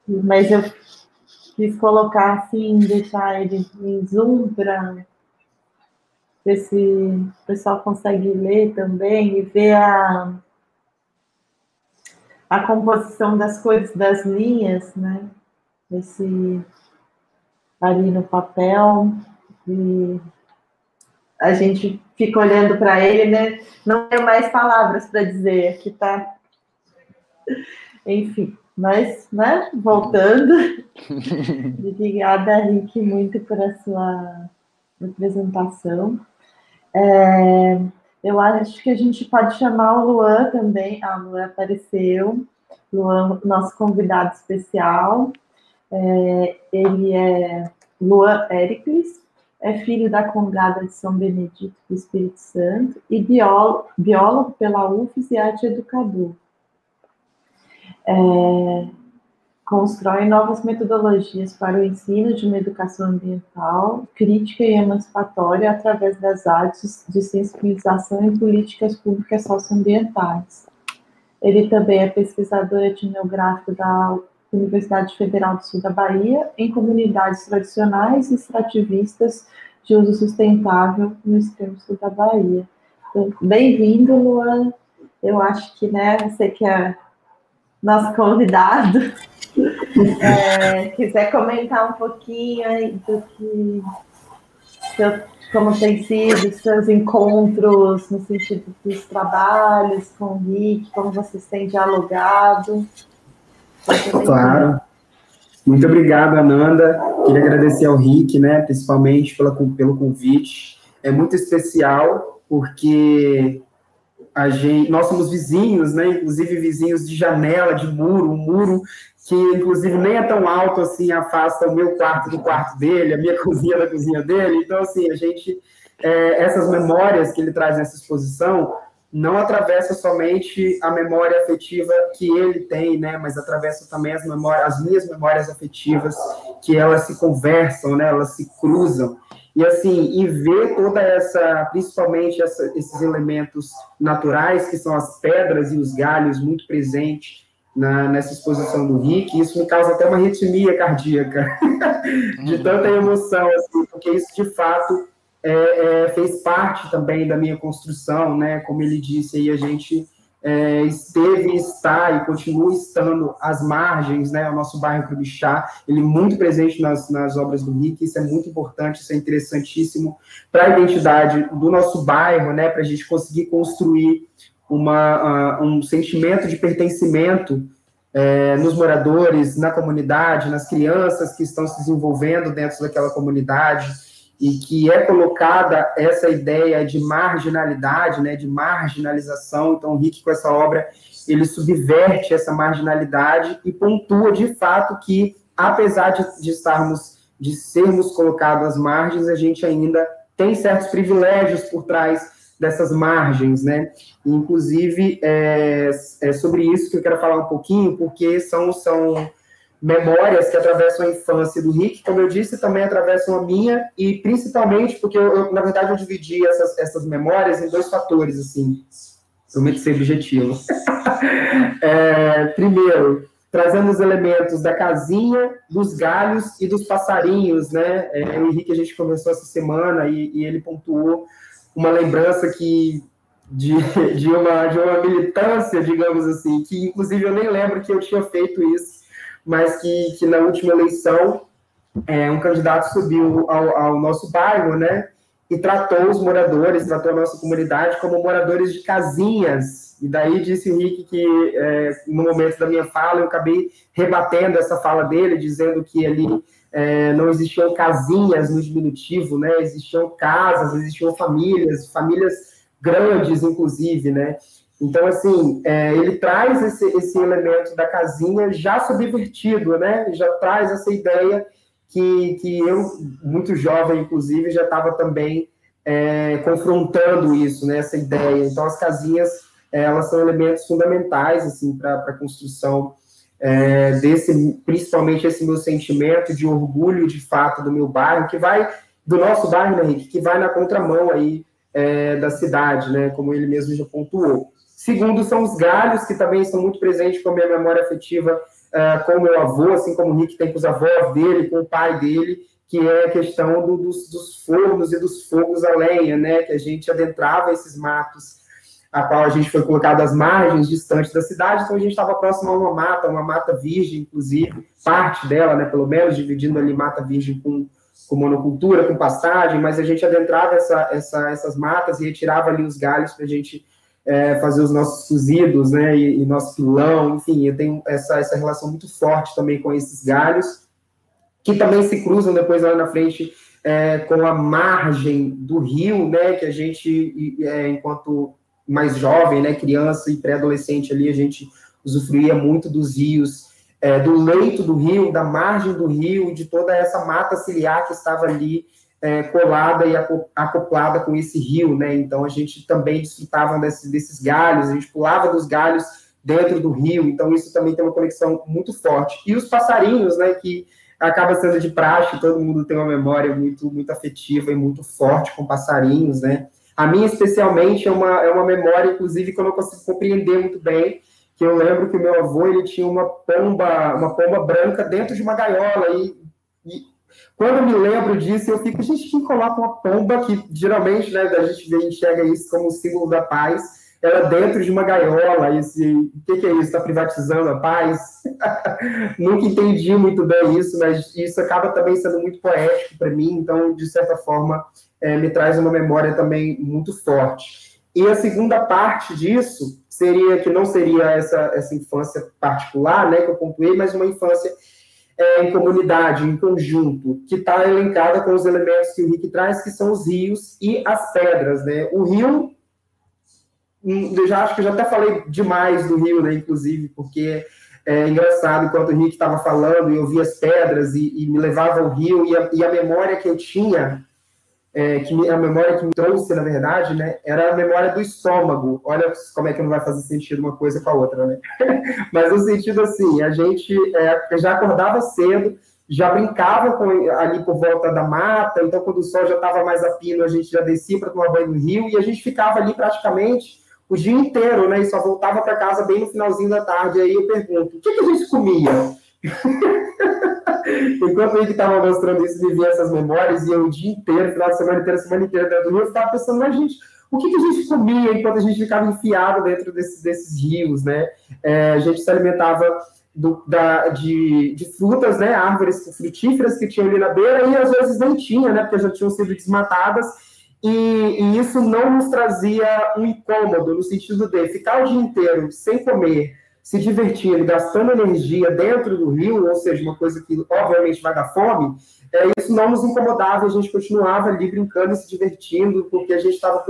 mas eu quis colocar assim, deixar ele em zoom para ver se o pessoal consegue ler também e ver a, a composição das cores das linhas, né? Esse ali no papel e a gente fica olhando para ele, né? Não tem mais palavras para dizer, aqui tá. Enfim, mas, né, voltando. Obrigada, Rick, muito por a sua apresentação. É, eu acho que a gente pode chamar o Luan também. Ah, o Luan apareceu. Luan, nosso convidado especial. É, ele é Luan Ericles, é filho da Congada de São Benedito do Espírito Santo e biólogo, biólogo pela UFES e arte educador. É, constrói novas metodologias para o ensino de uma educação ambiental, crítica e emancipatória através das artes de sensibilização em políticas públicas socioambientais. Ele também é pesquisador etnográfico da Universidade Federal do Sul da Bahia, em comunidades tradicionais e extrativistas de uso sustentável no extremo sul da Bahia. Então, bem-vindo, Luan. Eu acho que, né, você que é nosso convidado, é, quiser comentar um pouquinho do que, como tem sido seus encontros no sentido dos trabalhos com o Rick, como vocês têm dialogado. Claro. Muito obrigado, Ananda. Queria agradecer ao Rick, né, principalmente pela, pelo convite. É muito especial porque a gente, nós somos vizinhos, né, inclusive vizinhos de janela, de muro, um muro que inclusive nem é tão alto assim, afasta o meu quarto do quarto dele, a minha cozinha da cozinha dele. Então, assim, a gente, é, essas memórias que ele traz nessa exposição não atravessa somente a memória afetiva que ele tem, né, mas atravessa também as memórias, as minhas memórias afetivas, que elas se conversam, né, elas se cruzam. E assim, e ver toda essa, principalmente essa, esses elementos naturais, que são as pedras e os galhos, muito presentes na, nessa exposição do Rick, isso me causa até uma arritmia cardíaca, de tanta emoção, assim, porque isso de fato é, é, fez parte também da minha construção, né? Como ele disse aí, a gente é, esteve, está e continua estando às margens, né? O nosso bairro Crubixá, ele é muito presente nas, nas obras do Rick, isso é muito importante, isso é interessantíssimo para a identidade do nosso bairro, né? Para a gente conseguir construir uma, uh, um sentimento de pertencimento é, nos moradores, na comunidade, nas crianças que estão se desenvolvendo dentro daquela comunidade e que é colocada essa ideia de marginalidade, né, de marginalização. Então, o Rick, com essa obra, ele subverte essa marginalidade e pontua de fato que, apesar de, de estarmos, de sermos colocados às margens, a gente ainda tem certos privilégios por trás dessas margens, né? Inclusive, é, é sobre isso que eu quero falar um pouquinho, porque são, são memórias que atravessam a infância do Rick, como eu disse, também atravessam a minha, e principalmente porque, eu, eu na verdade, eu dividi essas, essas memórias em dois fatores, assim, prometo ser objetivo. é, primeiro, trazendo os elementos da casinha, dos galhos e dos passarinhos, né? É, o Henrique, a gente conversou essa semana e, e ele pontuou uma lembrança que de, de, uma, de uma militância, digamos assim, que inclusive eu nem lembro que eu tinha feito isso, mas que, que na última eleição é, um candidato subiu ao, ao nosso bairro, né? E tratou os moradores, tratou a nossa comunidade como moradores de casinhas. E daí disse o Rick que, é, no momento da minha fala, eu acabei rebatendo essa fala dele, dizendo que ali é, não existiam casinhas no diminutivo, né? Existiam casas, existiam famílias, famílias grandes, inclusive, né? Então, assim, é, ele traz esse, esse elemento da casinha já subvertido, né? Já traz essa ideia que, que eu, muito jovem, inclusive, já estava também é, confrontando isso, né, essa ideia. Então, as casinhas, é, elas são elementos fundamentais, assim, para a construção é, desse, principalmente esse meu sentimento de orgulho, de fato, do meu bairro, que vai, do nosso bairro, né, Henrique, que vai na contramão aí é, da cidade, né, como ele mesmo já pontuou. Segundo, são os galhos, que também estão muito presentes com a minha memória afetiva é, com o meu avô, assim como o Rick tem com os avós dele, com o pai dele, que é a questão do, dos, dos, fornos e dos fogos a lenha, né? Que a gente adentrava esses matos, a qual a gente foi colocado às margens, distante da cidade, então a gente estava próximo a uma mata, uma mata virgem, inclusive, parte dela, né? Pelo menos, dividindo ali mata virgem com, com monocultura, com pastagem, mas a gente adentrava essa, essa, essas matas e retirava ali os galhos para a gente é, fazer os nossos cozidos, né? E, e nosso pilão, enfim, eu tenho essa, essa relação muito forte também com esses galhos que também se cruzam depois lá na frente é, com a margem do rio, né, que a gente, é, enquanto mais jovem, né, criança e pré-adolescente ali, a gente usufruía muito dos rios, é, do leito do rio, da margem do rio, de toda essa mata ciliar que estava ali é, colada e acoplada com esse rio, né, então a gente também desfrutava desses, desses galhos, a gente pulava dos galhos dentro do rio, então isso também tem uma conexão muito forte. E os passarinhos, né, que acaba sendo de praxe, todo mundo tem uma memória muito, muito afetiva e muito forte com passarinhos, né? A minha, especialmente, é uma, é uma memória, inclusive, que eu não consigo compreender muito bem, que eu lembro que o meu avô, ele tinha uma pomba, uma pomba branca dentro de uma gaiola, e, quando me lembro disso, eu fico, gente, quem coloca uma pomba, que geralmente, né, a gente vê, enxerga isso como símbolo da paz, ela dentro de uma gaiola, esse, o que, que é isso? Está privatizando a paz? Nunca entendi muito bem isso, mas isso acaba também sendo muito poético para mim, então, de certa forma, é, me traz uma memória também muito forte. E a segunda parte disso seria, que não seria essa, essa infância particular, né, que eu pontuei, mas uma infância é, em comunidade, em conjunto, que está elencada com os elementos que o Rick traz, que são os rios e as pedras, né? O rio eu já acho que eu já até falei demais do Rio, né, inclusive, porque é engraçado, enquanto o Rick estava falando, eu via as pedras e, e, me levava ao rio, e a, e a memória que eu tinha, é, que me, a memória que me trouxe, na verdade, né, era a memória do estômago. Olha como é que não vai fazer sentido uma coisa com a outra, né? Mas no sentido assim, a gente é, já acordava cedo, já brincava com, ali por volta da mata, então quando o sol já estava mais a pino, a gente já descia para tomar banho no rio, e a gente ficava ali praticamente o dia inteiro, né? E só voltava para casa bem no finalzinho da tarde. Aí eu pergunto, o que, que a gente comia? Enquanto ele estava mostrando isso, vivia essas memórias, e eu o dia inteiro, final de semana inteira, semana inteira dentro do rio, eu pensando, mas gente, o que, que, a gente comia enquanto a gente ficava enfiado dentro desses, desses rios, né? É, a gente se alimentava do, da, de, de, frutas, né? Árvores frutíferas que tinham ali na beira, e às vezes nem tinha, né? Porque já tinham sido desmatadas, e, e, isso não nos trazia um incômodo, no sentido de ficar o dia inteiro sem comer, se divertindo, gastando energia dentro do rio, ou seja, uma coisa que obviamente vai dar fome, é, isso não nos incomodava, a gente continuava ali brincando e se divertindo, porque a gente estava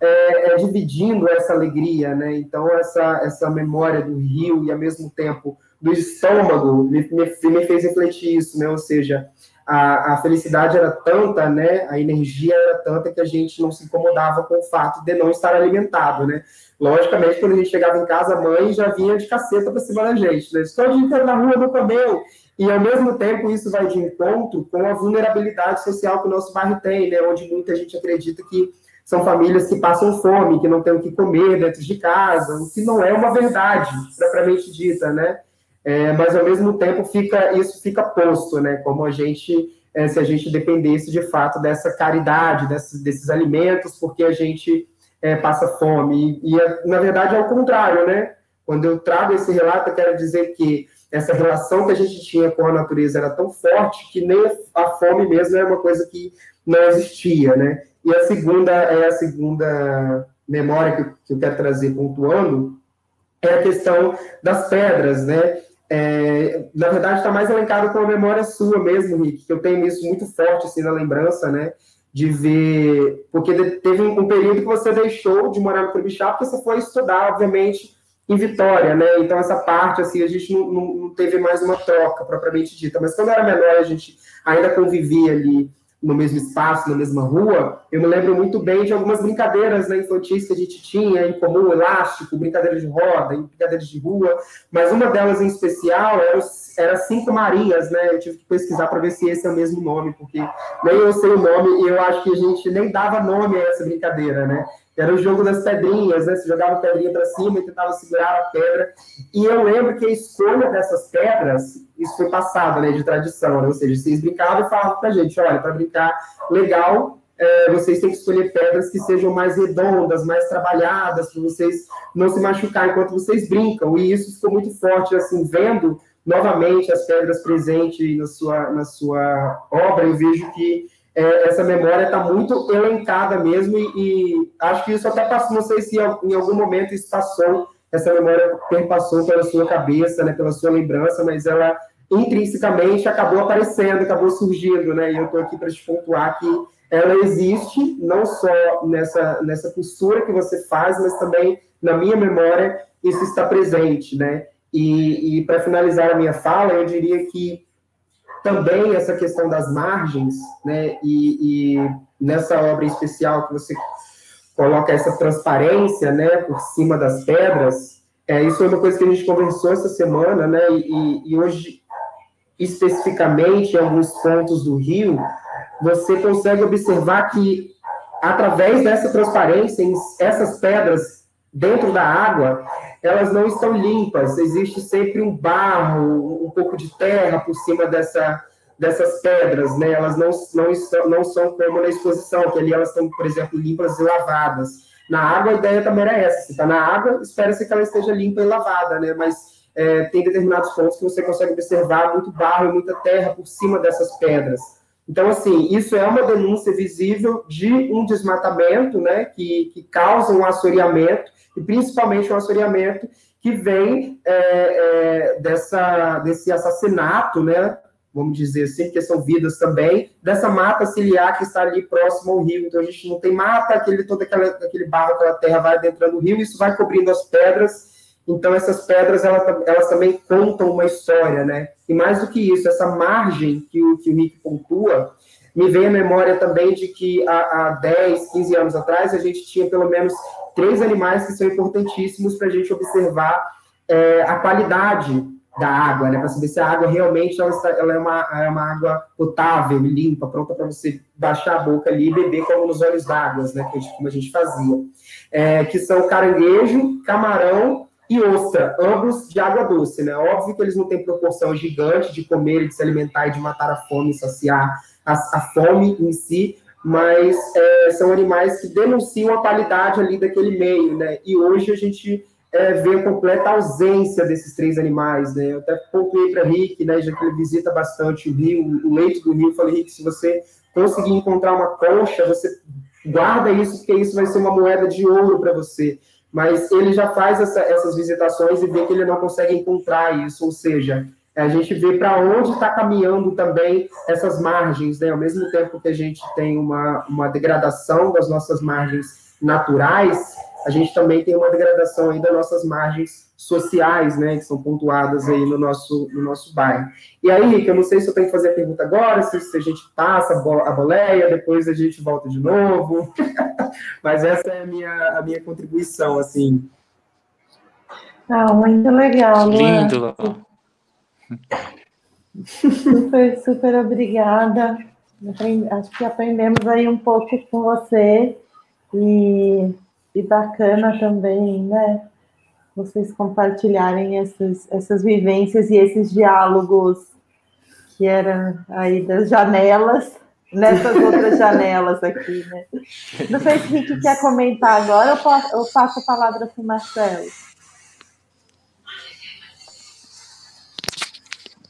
é, é, dividindo essa alegria, né? Então, essa, essa memória do rio e, ao mesmo tempo, do estômago, me, me, me fez refletir isso, né? Ou seja, a, a, felicidade era tanta, né, a energia era tanta que a gente não se incomodava com o fato de não estar alimentado, né. Logicamente, quando a gente chegava em casa, a mãe já vinha de caceta para cima da gente, né, estou o dia inteiro na rua, não comeu, e ao mesmo tempo isso vai de encontro com a vulnerabilidade social que o nosso bairro tem, né, onde muita gente acredita que são famílias que passam fome, que não têm o que comer dentro de casa, o que não é uma verdade, propriamente dita, né, é, mas ao mesmo tempo fica isso fica posto, né? Como a gente, é, se a gente dependesse de fato dessa caridade, desses, desses alimentos, porque a gente é, passa fome. E, e, é, na verdade é o contrário, né? Quando eu trago esse relato, eu quero dizer que essa relação que a gente tinha com a natureza era tão forte que nem a fome mesmo é uma coisa que não existia, né? E a segunda é a segunda memória que eu quero trazer pontuando é a questão das pedras, né? É, na verdade, está mais elencado com a memória sua mesmo, Rick, que eu tenho isso muito forte assim, na lembrança, né? De ver. Porque teve um, período que você deixou de morar no Curibixá, porque você foi estudar, obviamente, em Vitória, né? Então, essa parte, assim, a gente não, não, não teve mais uma troca propriamente dita. Mas quando eu era menor, a gente ainda convivia ali no mesmo espaço, na mesma rua, eu me lembro muito bem de algumas brincadeiras né, infantis que a gente tinha em comum, elástico, brincadeiras de roda, brincadeiras de rua, mas uma delas em especial era, era Cinco Marias, né? Eu tive que pesquisar para ver se esse é o mesmo nome, porque nem eu sei o nome e eu acho que a gente nem dava nome a essa brincadeira, né? Era o jogo das pedrinhas, né? Você jogava pedrinha para cima e tentava segurar a pedra. E eu lembro que a escolha dessas pedras, isso foi passado, né, de tradição, né? Ou seja, vocês brincavam e falavam para a gente, olha, para brincar legal, é, vocês têm que escolher pedras que sejam mais redondas, mais trabalhadas, para vocês não se machucar enquanto vocês brincam. E isso ficou muito forte, assim, vendo novamente as pedras presentes na sua, na sua obra, eu vejo que é, essa memória está muito elencada mesmo, e, e, acho que isso até passou, não sei se em algum momento isso passou, essa memória perpassou pela sua cabeça, né, pela sua lembrança, mas ela intrinsecamente acabou aparecendo, acabou surgindo, né, e eu estou aqui para te pontuar que ela existe, não só nessa, nessa postura que você faz, mas também na minha memória isso está presente, né, e, e para finalizar a minha fala, eu diria que também essa questão das margens, né, e, e, nessa obra especial que você coloca essa transparência, né, por cima das pedras, é, isso é uma coisa que a gente conversou essa semana, né, e, e hoje, especificamente, em alguns pontos do Rio, você consegue observar que, através dessa transparência, essas pedras dentro da água, elas não estão limpas, existe sempre um barro, um pouco de terra por cima dessa, dessas pedras, né? Elas não, não, estão, não são como na exposição, que ali elas estão, por exemplo, limpas e lavadas. Na água, a ideia também era essa. Se está na água, espera-se que ela esteja limpa e lavada, né? Mas é, tem determinados pontos que você consegue observar muito barro e muita terra por cima dessas pedras. Então, assim, isso é uma denúncia visível de um desmatamento, né, que, que causa um assoreamento, e principalmente um assoreamento que vem é, é, dessa, desse assassinato, né, vamos dizer assim, porque são vidas também, dessa mata ciliar que está ali próximo ao rio. Então, a gente não tem mata, aquele, todo aquela, aquele barro, aquela terra vai adentrando o rio, isso vai cobrindo as pedras, então, essas pedras, elas, elas, também contam uma história, né? E mais do que isso, essa margem que o, que o Rick pontua, me vem a memória também de que há, há 10, 15 anos atrás, a gente tinha pelo menos três animais que são importantíssimos para a gente observar é, a qualidade da água, né? Para saber se a água realmente ela, está, ela é, uma, é uma água potável, limpa, pronta para você baixar a boca ali e beber como nos olhos d'água, né? Como a gente fazia. É, que são caranguejo, camarão e ostra, ambos de água doce, né? Óbvio que eles não têm proporção gigante de comer, de se alimentar e de matar a fome saciar a, a fome em si, mas é, são animais que denunciam a qualidade ali daquele meio, né? E hoje a gente é, vê a completa ausência desses três animais, né? Eu até pontuei para Rick, né? Já que ele visita bastante o rio, o leito do rio, falei, Rick, se você conseguir encontrar uma concha, você guarda isso, porque isso vai ser uma moeda de ouro para você mas ele já faz essa, essas visitações e vê que ele não consegue encontrar isso, ou seja, a gente vê para onde está caminhando também essas margens, né? Ao mesmo tempo que a gente tem uma, uma degradação das nossas margens naturais, a gente também tem uma degradação aí das nossas margens sociais, né, que são pontuadas aí no nosso, no nosso bairro. E aí, Rick, eu não sei se eu tenho que fazer a pergunta agora, se, se a gente passa a boleia, depois a gente volta de novo, mas essa é a minha, a minha contribuição, assim. Ah, muito legal, Luan. Lindo, Super, super obrigada. Acho que aprendemos aí um pouco com você e, e bacana também, né? vocês compartilharem essas, essas vivências e esses diálogos que eram aí das janelas, nessas outras janelas aqui, né? Não sei se o Rick quer comentar agora, posso, eu passo a palavra para o Marcelo.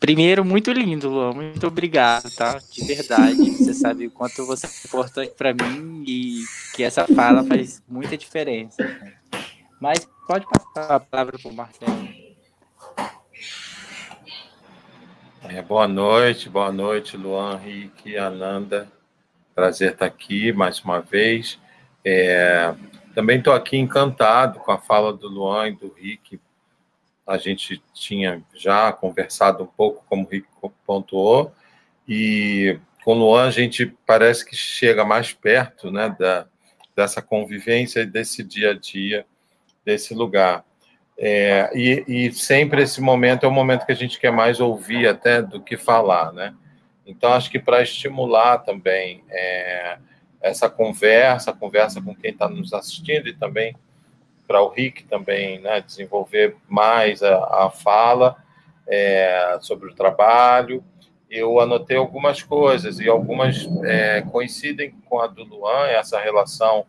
Primeiro, muito lindo, Luan. Muito obrigado, tá? De verdade. Você sabe o quanto você é importante para mim e que essa fala faz muita diferença. Mas Pode passar a palavra para o Marcelo. É, boa noite, boa noite, Luan, Rick, Ananda. Prazer estar aqui mais uma vez. É, também estou aqui encantado com a fala do Luan e do Rick. A gente tinha já conversado um pouco, como o Rick pontuou, e com o Luan a gente parece que chega mais perto né, da, dessa convivência e desse dia a dia desse lugar. É, e, e, sempre esse momento é o momento que a gente quer mais ouvir até do que falar, né? Então, acho que para estimular também é, essa conversa, conversa com quem está nos assistindo e também para o Rick também né, desenvolver mais a, a fala é, sobre o trabalho, eu anotei algumas coisas e algumas é, coincidem com a do Luan, essa relação,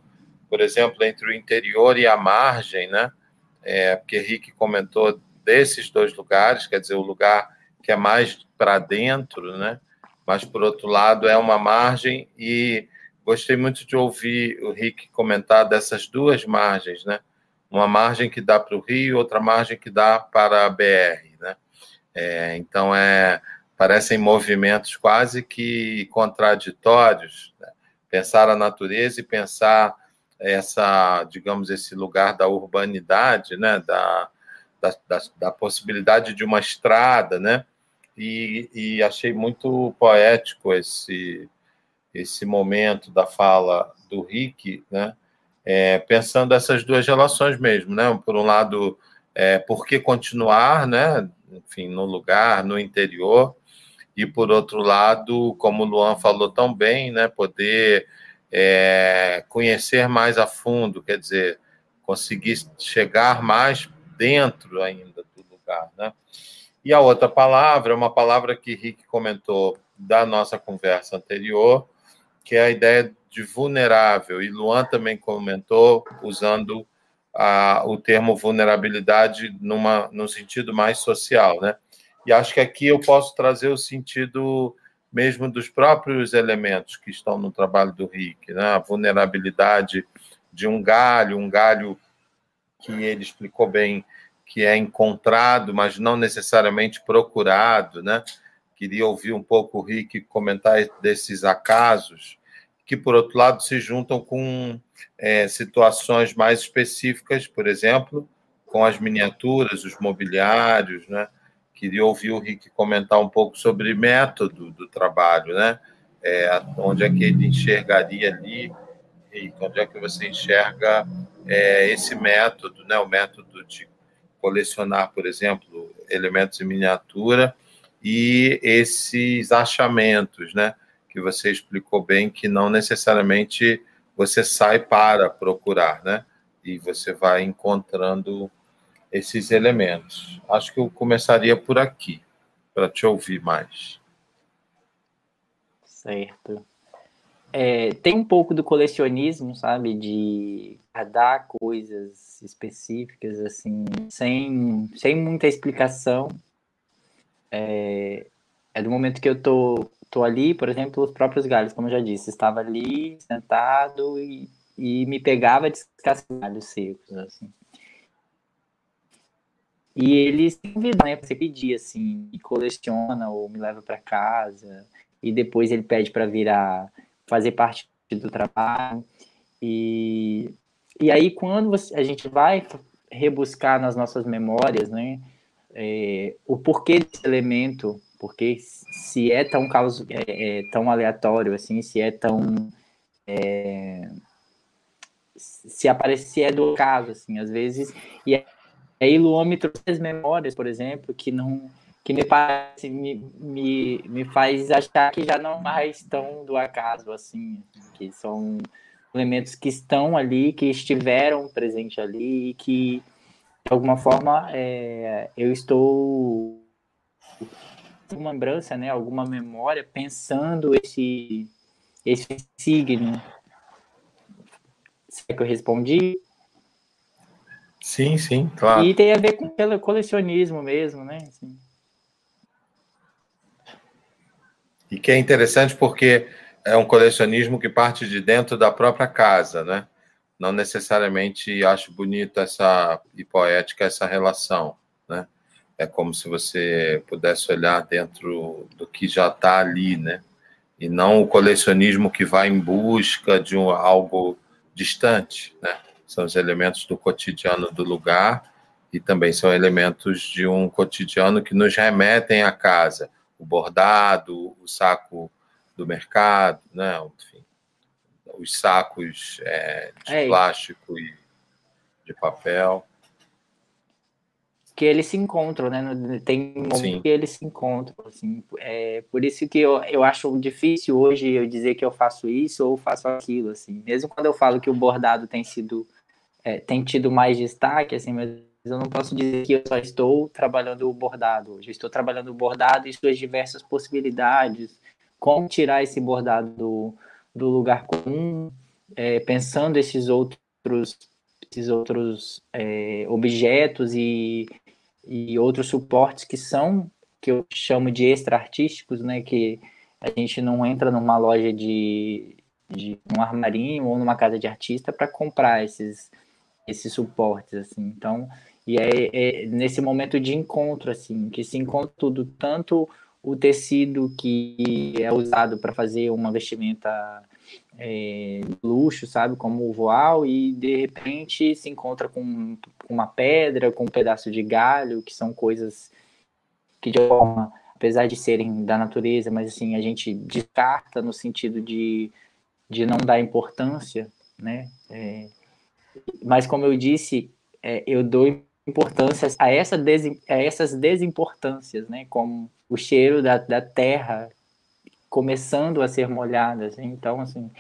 por exemplo, entre o interior e a margem, né? É, porque Henrique comentou desses dois lugares, quer dizer, o lugar que é mais para dentro, né? Mas, por outro lado, é uma margem e gostei muito de ouvir o Rick comentar dessas duas margens, né? Uma margem que dá para o Rio, outra margem que dá para a BR, né? É, então, é parecem movimentos quase que contraditórios. Né? Pensar a natureza e pensar essa, digamos, esse lugar da urbanidade, né? da, da, da, da possibilidade de uma estrada, né? E, e, achei muito poético esse, esse momento da fala do Rick, né? É, pensando essas duas relações mesmo, né? Por um lado, é, por que continuar, né? Enfim, no lugar, no interior, e por outro lado, como o Luan falou tão bem, né, poder é, conhecer mais a fundo, quer dizer, conseguir chegar mais dentro ainda do lugar, né? E a outra palavra é uma palavra que Rick comentou da nossa conversa anterior, que é a ideia de vulnerável. E Luan também comentou usando a, o termo vulnerabilidade numa, num sentido mais social, né? E acho que aqui eu posso trazer o sentido mesmo dos próprios elementos que estão no trabalho do Rick, né? a vulnerabilidade de um galho, um galho que ele explicou bem que é encontrado, mas não necessariamente procurado, né? Queria ouvir um pouco o Rick comentar desses acasos, que, por outro lado, se juntam com é, situações mais específicas, por exemplo, com as miniaturas, os mobiliários, né? queria ouvir o Rick comentar um pouco sobre método do trabalho, né? É, onde é que ele enxergaria ali, Rick, onde é que você enxerga é, esse método, né? O método de colecionar, por exemplo, elementos em miniatura e esses achamentos, né? Que você explicou bem que não necessariamente você sai para procurar, né? E você vai encontrando esses elementos. Acho que eu começaria por aqui, para te ouvir mais. Certo. É, tem um pouco do colecionismo, sabe? De guardar coisas específicas, assim, sem, sem muita explicação. É, é do momento que eu tô, tô ali, por exemplo, os próprios galhos, como eu já disse, estava ali, sentado e, e me pegava descascar galhos secos, assim. E eles convidam, né? Você pedir, assim, e coleciona ou me leva para casa. E depois ele pede para virar, fazer parte do trabalho. E, e aí, quando você, a gente vai rebuscar nas nossas memórias, né? É, o porquê desse elemento, porque se é tão caos, é, é, tão aleatório assim, se é tão é, se aparece se é do caso assim, às vezes e aí Luan me as memórias, por exemplo, que não que me parece me, me, me faz achar que já não mais estão do acaso assim, que são elementos que estão ali, que estiveram presentes ali e que de alguma forma é, eu estou uma lembrança, né, alguma memória pensando esse esse signo. Será que eu respondi? Sim, sim, claro. E tem a ver com o colecionismo mesmo, né? Assim. E que é interessante porque é um colecionismo que parte de dentro da própria casa, né? Não necessariamente acho bonito essa e poética essa relação, né? É como se você pudesse olhar dentro do que já está ali, né? E não o colecionismo que vai em busca de um, algo distante, né? são os elementos do cotidiano do lugar e também são elementos de um cotidiano que nos remetem à casa. O bordado, o saco do mercado, né? Enfim, os sacos é, de é, plástico e de papel. Que eles se encontram, né? Tem um momento que eles se encontram. Assim. É, por isso que eu, eu acho difícil hoje eu dizer que eu faço isso ou faço aquilo. Assim. Mesmo quando eu falo que o bordado tem sido é, tem tido mais destaque, assim, mas eu não posso dizer que eu só estou trabalhando o bordado hoje. Eu estou trabalhando o bordado e suas diversas possibilidades, como tirar esse bordado do, lugar comum, é, pensando esses outros esses outros é, objetos e, e outros suportes que são que eu chamo de extra artísticos, né? Que a gente não entra numa loja de, de um armarinho ou numa casa de artista para comprar esses esses suportes assim. Então, e é, é, nesse momento de encontro assim, que se encontra tudo tanto o tecido que é usado para fazer uma vestimenta é, luxo, sabe, como o voal, e de repente se encontra com, uma pedra, com um pedaço de galho, que são coisas que de forma, apesar de serem da natureza, mas assim, a gente descarta no sentido de, de não dar importância, né? É, mas como eu disse, é, eu dou importância a, essa a essas desimportâncias, né? Como o cheiro da, da terra começando a ser molhada, assim. Então, assim,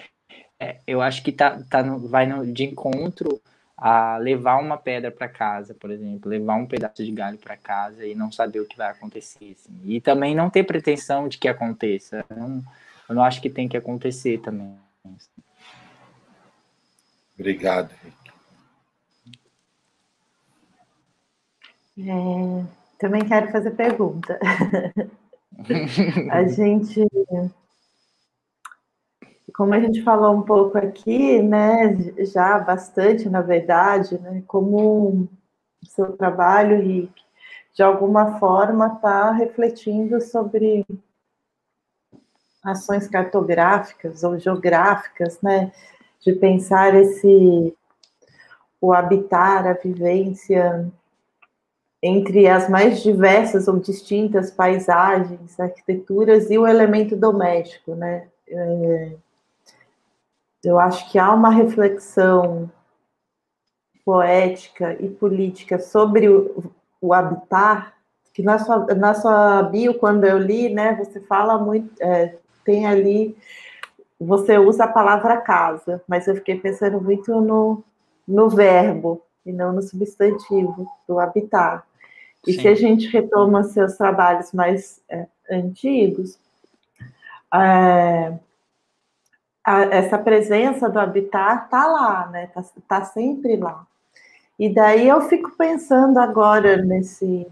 é, eu acho que tá, tá no, vai no, de encontro a levar uma pedra para casa, por exemplo, levar um pedaço de galho para casa e não saber o que vai acontecer. Assim. E também não ter pretensão de que aconteça. Eu não, eu não acho que tem que acontecer também. Obrigado, É, também quero fazer pergunta. a gente, como a gente falou um pouco aqui, né, já bastante, na verdade, né, como o seu trabalho, Rick, de alguma forma está refletindo sobre ações cartográficas ou geográficas, né, de pensar esse o habitar, a vivência entre as mais diversas ou distintas paisagens, arquiteturas e o elemento doméstico, né? É, eu acho que há uma reflexão poética e política sobre o, o habitar, que na sua, na sua bio, quando eu li, né, você fala muito, é, tem ali, você usa a palavra casa, mas eu fiquei pensando muito no, no verbo e não no substantivo do habitar. E Sim. se a gente retoma seus trabalhos mais é, antigos, é, a, essa presença do habitat está lá, né? Está tá sempre lá. E daí eu fico pensando agora nesse,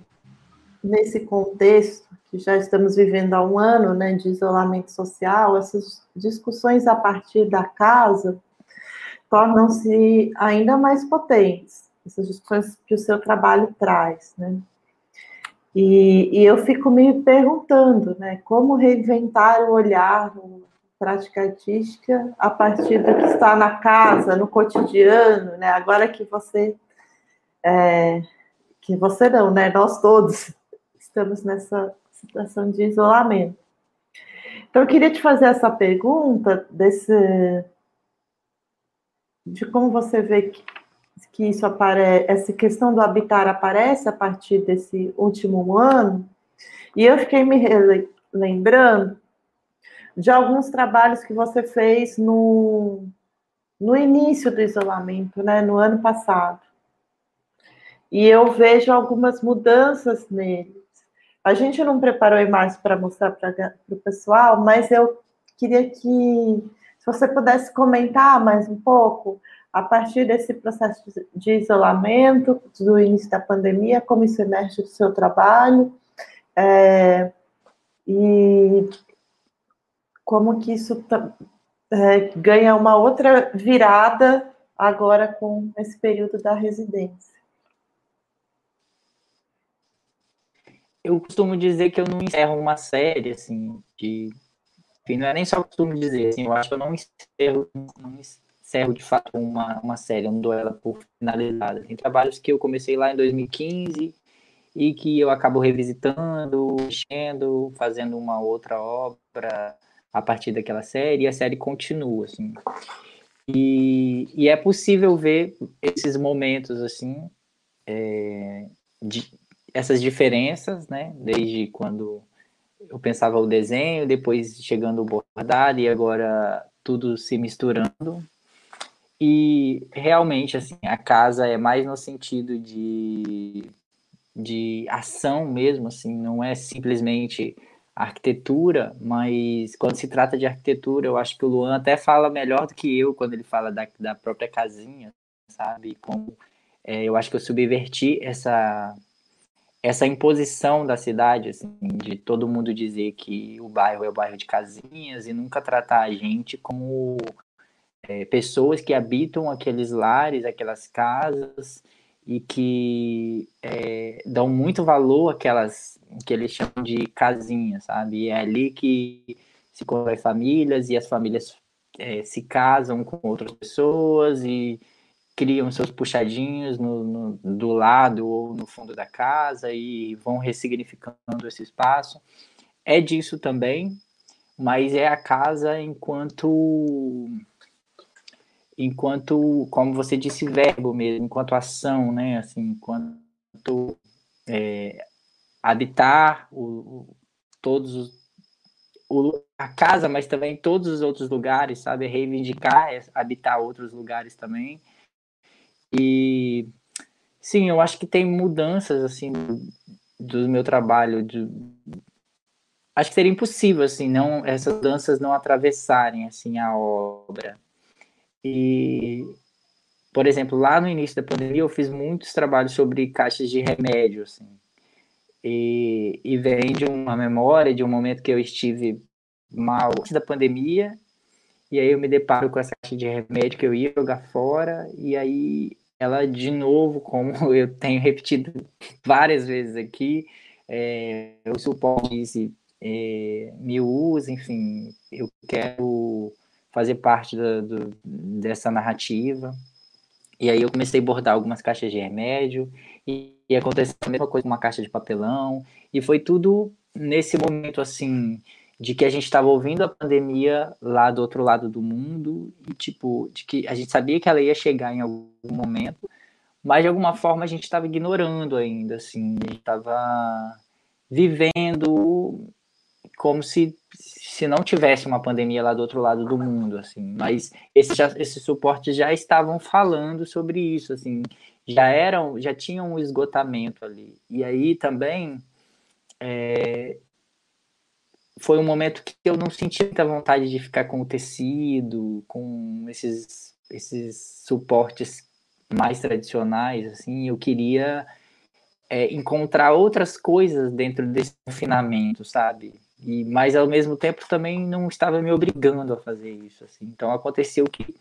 nesse contexto que já estamos vivendo há um ano, né, de isolamento social, essas discussões a partir da casa tornam-se ainda mais potentes. Essas discussões que o seu trabalho traz, né? E, e, eu fico me perguntando, né, como reinventar o olhar, prática artística, a partir do que está na casa, no cotidiano, né, agora que você, é, que você não, né, nós todos estamos nessa situação de isolamento. Então, eu queria te fazer essa pergunta desse, de como você vê que que isso aparece, essa questão do habitar aparece a partir desse último ano, e eu fiquei me lembrando de alguns trabalhos que você fez no, no início do isolamento, né, no ano passado. E eu vejo algumas mudanças neles. A gente não preparou imagens para mostrar para o pessoal, mas eu queria que, se você pudesse comentar mais um pouco a partir desse processo de isolamento, do início da pandemia, como isso emerge do seu trabalho, é, e como que isso é, ganha uma outra virada agora com esse período da residência. Eu costumo dizer que eu não encerro uma série, assim, de... Enfim, não é nem só costumo dizer, assim, eu acho que eu não encerro, não encerro encerro de fato uma, uma série, eu não dou ela por finalizada. Tem trabalhos que eu comecei lá em 2015 e que eu acabo revisitando, mexendo, fazendo uma outra obra a partir daquela série, e a série continua, assim. E, e é possível ver esses momentos, assim, é, de, essas diferenças, né? Desde quando eu pensava o desenho, depois chegando o bordado e agora tudo se misturando. E realmente, assim, a casa é mais no sentido de, de ação mesmo, assim, não é simplesmente arquitetura, mas quando se trata de arquitetura, eu acho que o Luan até fala melhor do que eu quando ele fala da, da própria casinha, sabe? Como, é, eu acho que eu subverti essa, essa imposição da cidade, assim, de todo mundo dizer que o bairro é o bairro de casinhas e nunca tratar a gente como é, pessoas que habitam aqueles lares, aquelas casas e que é, dão muito valor àquelas que eles chamam de casinhas, sabe? E é ali que se constrói famílias e as famílias é, se casam com outras pessoas e criam seus puxadinhos no, no, do lado ou no fundo da casa e vão ressignificando esse espaço. É disso também, mas é a casa enquanto enquanto como você disse verbo mesmo enquanto ação né assim enquanto é, habitar o, o, todos os, o, a casa mas também todos os outros lugares sabe reivindicar é, habitar outros lugares também e sim, eu acho que tem mudanças assim do, do meu trabalho. De, acho que seria impossível assim, não essas danças não atravessarem assim a obra. E por exemplo, lá no início da pandemia eu fiz muitos trabalhos sobre caixas de remédio, assim. E, e vem de uma memória de um momento que eu estive mal antes da pandemia, e aí eu me deparo com essa caixa de remédio que eu ia jogar fora, e aí ela de novo, como eu tenho repetido várias vezes aqui, é, o suporte é, me usa, enfim, eu quero fazer parte do, do, dessa narrativa. E aí eu comecei a bordar algumas caixas de remédio, e, e aconteceu a mesma coisa com uma caixa de papelão, e foi tudo nesse momento assim de que a gente estava ouvindo a pandemia lá do outro lado do mundo e tipo de que a gente sabia que ela ia chegar em algum momento, mas de alguma forma a gente estava ignorando ainda, assim, a gente estava vivendo como se se não tivesse uma pandemia lá do outro lado do mundo, assim, mas esses, suportes já estavam falando sobre isso, assim, já eram, já tinham um esgotamento ali. E aí também é, foi um momento que eu não senti muita vontade de ficar com o tecido, com esses, esses suportes mais tradicionais, assim, eu queria é, encontrar outras coisas dentro desse confinamento, sabe? E, mas ao mesmo tempo também não estava me obrigando a fazer isso, assim. Então aconteceu que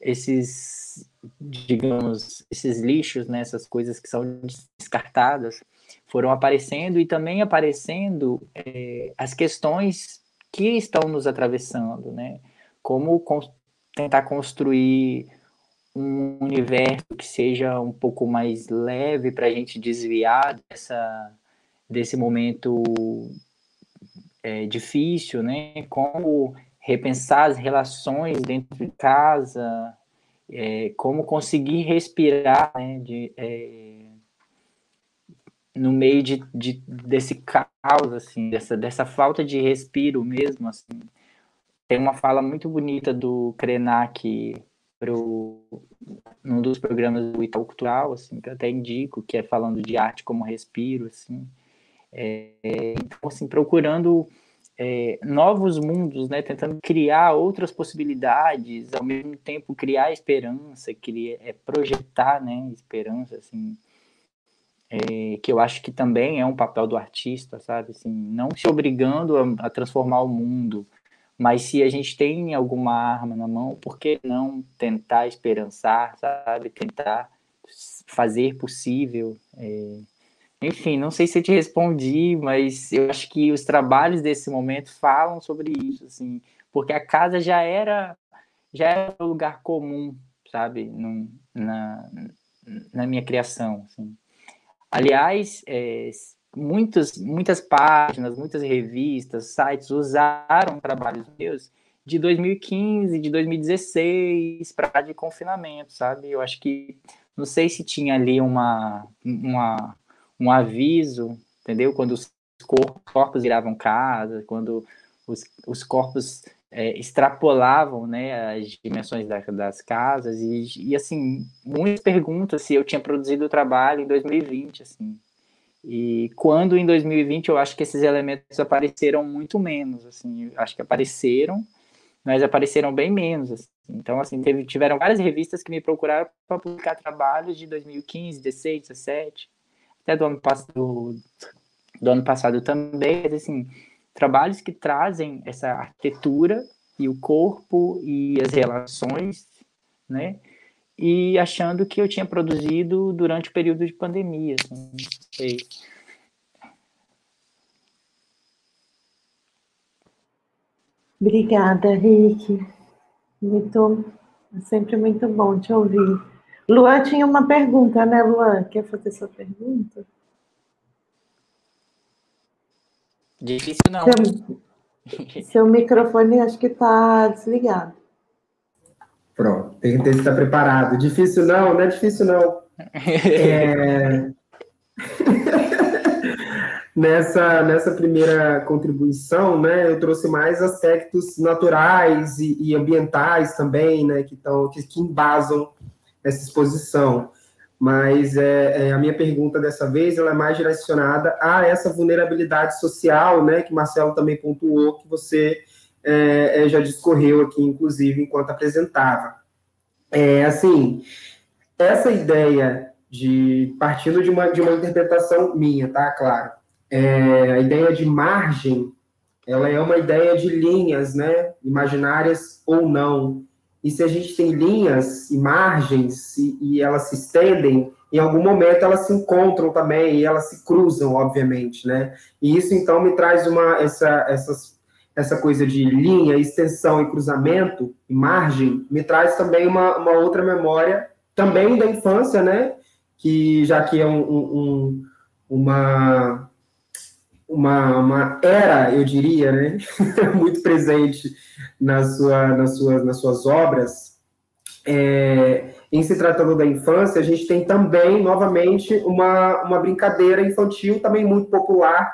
esses, digamos, esses lixos, né, essas coisas que são descartadas, foram aparecendo e também aparecendo é, as questões que estão nos atravessando, né? Como con tentar construir um universo que seja um pouco mais leve para a gente desviar dessa, desse momento é, difícil, né? Como repensar as relações dentro de casa, é, como conseguir respirar, né? De, é, no meio de, de, desse caos, assim, dessa, dessa falta de respiro mesmo, assim. Tem uma fala muito bonita do Krenak pro, num dos programas do Itaú Cultural, assim, que eu até indico, que é falando de arte como respiro, assim. É, então, assim, procurando é, novos mundos, né, tentando criar outras possibilidades, ao mesmo tempo criar esperança, criar, é, projetar, né, esperança, assim, é, que eu acho que também é um papel do artista, sabe? Assim, não se obrigando a, a, transformar o mundo, mas se a gente tem alguma arma na mão, por que não tentar esperançar, sabe? Tentar fazer possível. É... Enfim, não sei se eu te respondi, mas eu acho que os trabalhos desse momento falam sobre isso, assim, porque a casa já era já era um lugar comum, sabe, na, na minha criação, assim. Aliás, é, muitas, muitas páginas, muitas revistas, sites usaram trabalhos meus de 2015, de 2016 para de confinamento, sabe? Eu acho que não sei se tinha ali uma, uma um aviso, entendeu? Quando os corpos viravam casa, quando os, os corpos é, extrapolavam né, as dimensões da, das casas e, e, assim, muitas perguntas se eu tinha produzido o trabalho em 2020, assim. E quando em 2020 eu acho que esses elementos apareceram muito menos, assim, acho que apareceram, mas apareceram bem menos, assim. Então, assim, teve, tiveram várias revistas que me procuraram para publicar trabalhos de 2015, 16, 17, até do ano passado, do, ano passado também, assim, trabalhos que trazem essa arquitetura e o corpo e as relações, né? E achando que eu tinha produzido durante o período de pandemia, assim, não sei. Obrigada, Rick. Muito, sempre muito bom te ouvir. Luan tinha uma pergunta, né, Luan? Quer fazer sua pergunta? Difícil não. Seu, seu microfone acho que está desligado. Pronto, tem que estar preparado. Difícil não, não é difícil não. É... nessa, nessa primeira contribuição, né, eu trouxe mais aspectos naturais e, e ambientais também, né, que, tão, que, que embasam essa exposição mas é, é, a minha pergunta dessa vez ela é mais direcionada a essa vulnerabilidade social, né, que Marcelo também pontuou, que você é, é já discorreu aqui, inclusive, enquanto apresentava. É, assim, essa ideia de, partindo de uma, de uma interpretação minha, tá, claro, é, a ideia de margem, ela é uma ideia de linhas, né, imaginárias ou não, e se a gente tem linhas e margens e, e, elas se estendem, em algum momento elas se encontram também e elas se cruzam, obviamente, né? E isso então me traz uma essa essas, essa coisa de linha, extensão e cruzamento e margem me traz também uma, uma outra memória também da infância, né? Que já que é um, um, uma uma, uma era, eu diria, né, muito presente na sua, nas, suas, nas suas obras. É, em se tratando da infância, a gente tem também, novamente, uma, uma brincadeira infantil também muito popular,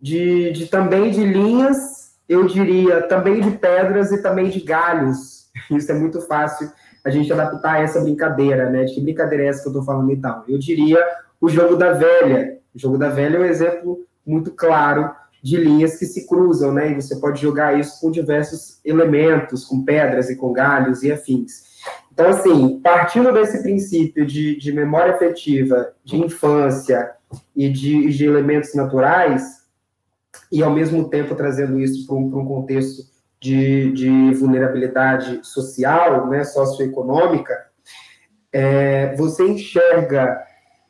de, de também de linhas, eu diria, também de pedras e também de galhos. Isso é muito fácil a gente adaptar essa brincadeira, né? De que brincadeira é essa que eu estou falando então? Eu diria o jogo da velha. O jogo da velha é um exemplo muito claro de linhas que se cruzam, né? E você pode jogar isso com diversos elementos, com pedras e com galhos e afins. Então, assim, partindo desse princípio de, de memória afetiva, de infância e de, de, elementos naturais, e ao mesmo tempo trazendo isso para um, um, contexto de, de, vulnerabilidade social, né, socioeconômica, é, você enxerga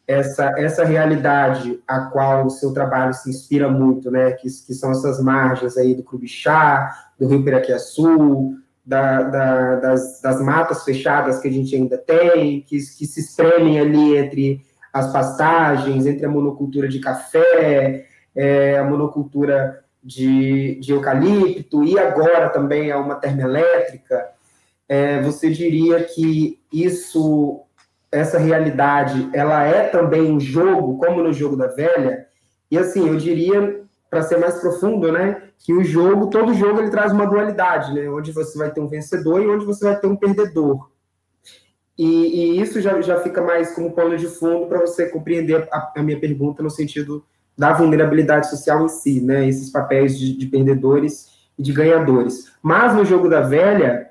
essa, essa realidade a qual o seu trabalho se inspira muito, né, que, que são essas margens aí do Crubichá, do Rio Piraquiaçu, da, da, das, das matas fechadas que a gente ainda tem, que, que se espremem ali entre as pastagens, entre a monocultura de café, é, a monocultura de, de eucalipto, e agora também há uma termoelétrica, é, você diria que isso essa realidade ela é também um jogo, como no jogo da velha. E assim, eu diria, para ser mais profundo, né, que o jogo, todo jogo ele traz uma dualidade, né, onde você vai ter um vencedor e onde você vai ter um perdedor. E, e isso já, já fica mais como pano de fundo para você compreender a, a, minha pergunta no sentido da vulnerabilidade social em si, né, esses papéis de, de perdedores e de ganhadores. Mas no jogo da velha,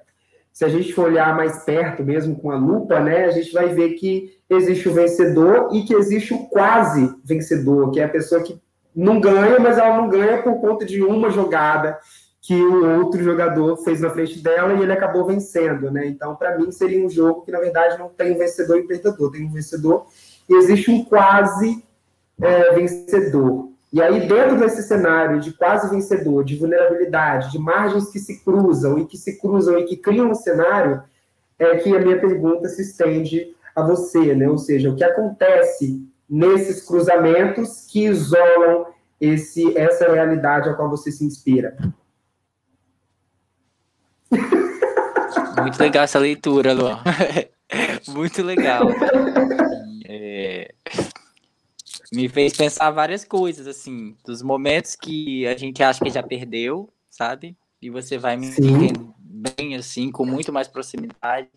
se a gente for olhar mais perto, mesmo com a lupa, né, a gente vai ver que existe o vencedor e que existe o quase vencedor, que é a pessoa que não ganha, mas ela não ganha por conta de uma jogada que o outro jogador fez na frente dela e ele acabou vencendo, né? Então, para mim, seria um jogo que, na verdade, não tem um vencedor e perdedor, tem um vencedor e existe um quase é, vencedor. E aí, dentro desse cenário de quase vencedor, de vulnerabilidade, de margens que se cruzam e que se cruzam e que criam um cenário, é que a minha pergunta se estende a você, né? Ou seja, o que acontece nesses cruzamentos que isolam esse, essa realidade a qual você se inspira. Muito legal essa leitura, Luan. Muito legal. Me fez pensar várias coisas, assim, dos momentos que a gente acha que já perdeu, sabe? E você vai me entendendo bem, assim, com muito mais proximidade.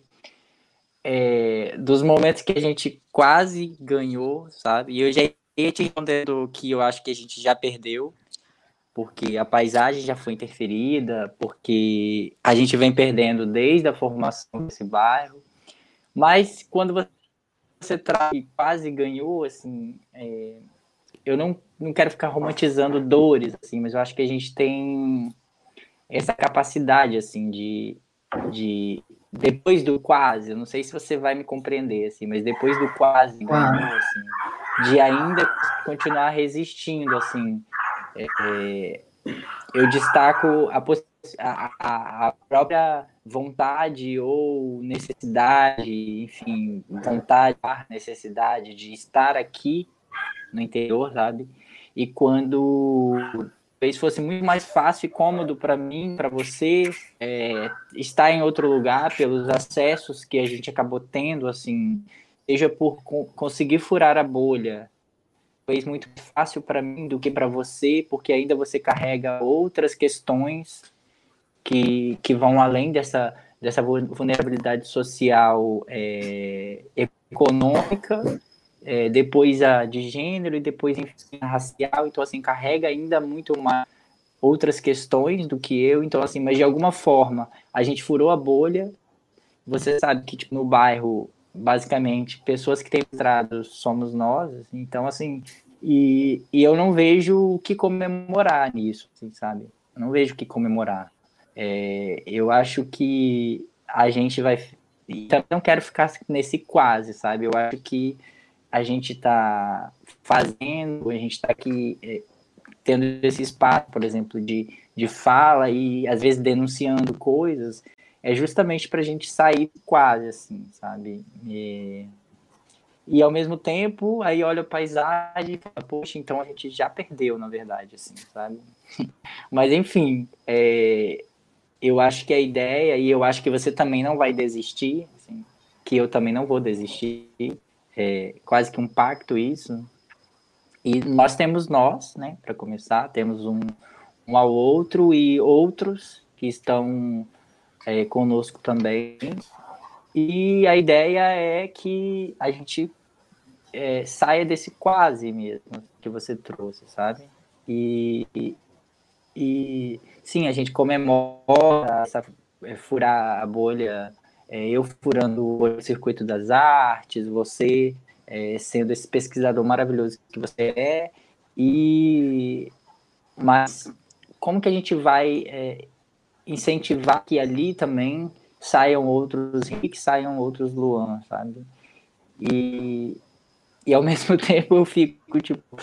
É... Dos momentos que a gente quase ganhou, sabe? E eu já ia te respondendo que eu acho que a gente já perdeu, porque a paisagem já foi interferida, porque a gente vem perdendo desde a formação desse bairro. Mas quando você traz quase ganhou, assim, é, eu não, não quero ficar romantizando dores, assim, mas eu acho que a gente tem essa capacidade, assim, de, de depois do quase, eu não sei se você vai me compreender, assim, mas depois do quase ganhou, assim, de ainda continuar resistindo, assim, é, é, eu destaco a, a, a, própria vontade ou necessidade, enfim, vontade, necessidade de estar aqui no interior, sabe? E quando talvez fosse muito mais fácil e cômodo para mim, para você, é, estar em outro lugar pelos acessos que a gente acabou tendo, assim, seja por conseguir furar a bolha, talvez muito fácil para mim do que para você, porque ainda você carrega outras questões que, que vão além dessa, dessa vulnerabilidade social é, econômica, é, depois a de gênero e depois a racial, então assim, carrega ainda muito mais outras questões do que eu, então assim, mas de alguma forma a gente furou a bolha, você sabe que tipo, no bairro basicamente, pessoas que têm entrado somos nós, assim, então, assim, e, e eu não vejo o que comemorar nisso, assim, sabe? Eu não vejo o que comemorar. É, eu acho que a gente vai. Também não quero ficar nesse quase, sabe? Eu acho que a gente está fazendo, a gente está aqui é, tendo esse espaço, por exemplo, de, de fala e às vezes denunciando coisas, é justamente para a gente sair quase assim, sabe? E, e ao mesmo tempo, aí olha a paisagem e fala, poxa, então a gente já perdeu, na verdade, assim, sabe? Mas enfim, é, eu acho que a ideia, e eu acho que você também não vai desistir, assim, que eu também não vou desistir, é quase que um pacto isso. E nós temos nós, né, para começar, temos um, um ao outro e outros que estão é, conosco também. E a ideia é que a gente é, saia desse quase mesmo que você trouxe, sabe? E, e, sim, a gente comemora essa, é, furar a bolha, é, eu furando o circuito das artes, você é, sendo esse pesquisador maravilhoso que você é, e mas como que a gente vai é, incentivar que ali também saiam outros Rick, saiam outros Luan, sabe? E, e ao mesmo tempo eu fico, tipo,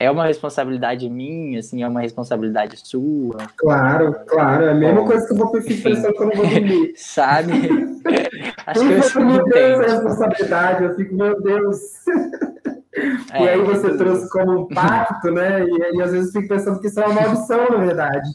é uma responsabilidade minha, assim, é uma responsabilidade sua. Claro, claro, é a mesma coisa que eu vou pensando quando eu vou dormir. Sabe? Acho que eu fico, meu Deus, é responsabilidade, eu fico, meu Deus. É, e aí você é trouxe como um pacto, né? E, e às vezes eu fico pensando que isso é uma maldição, na verdade.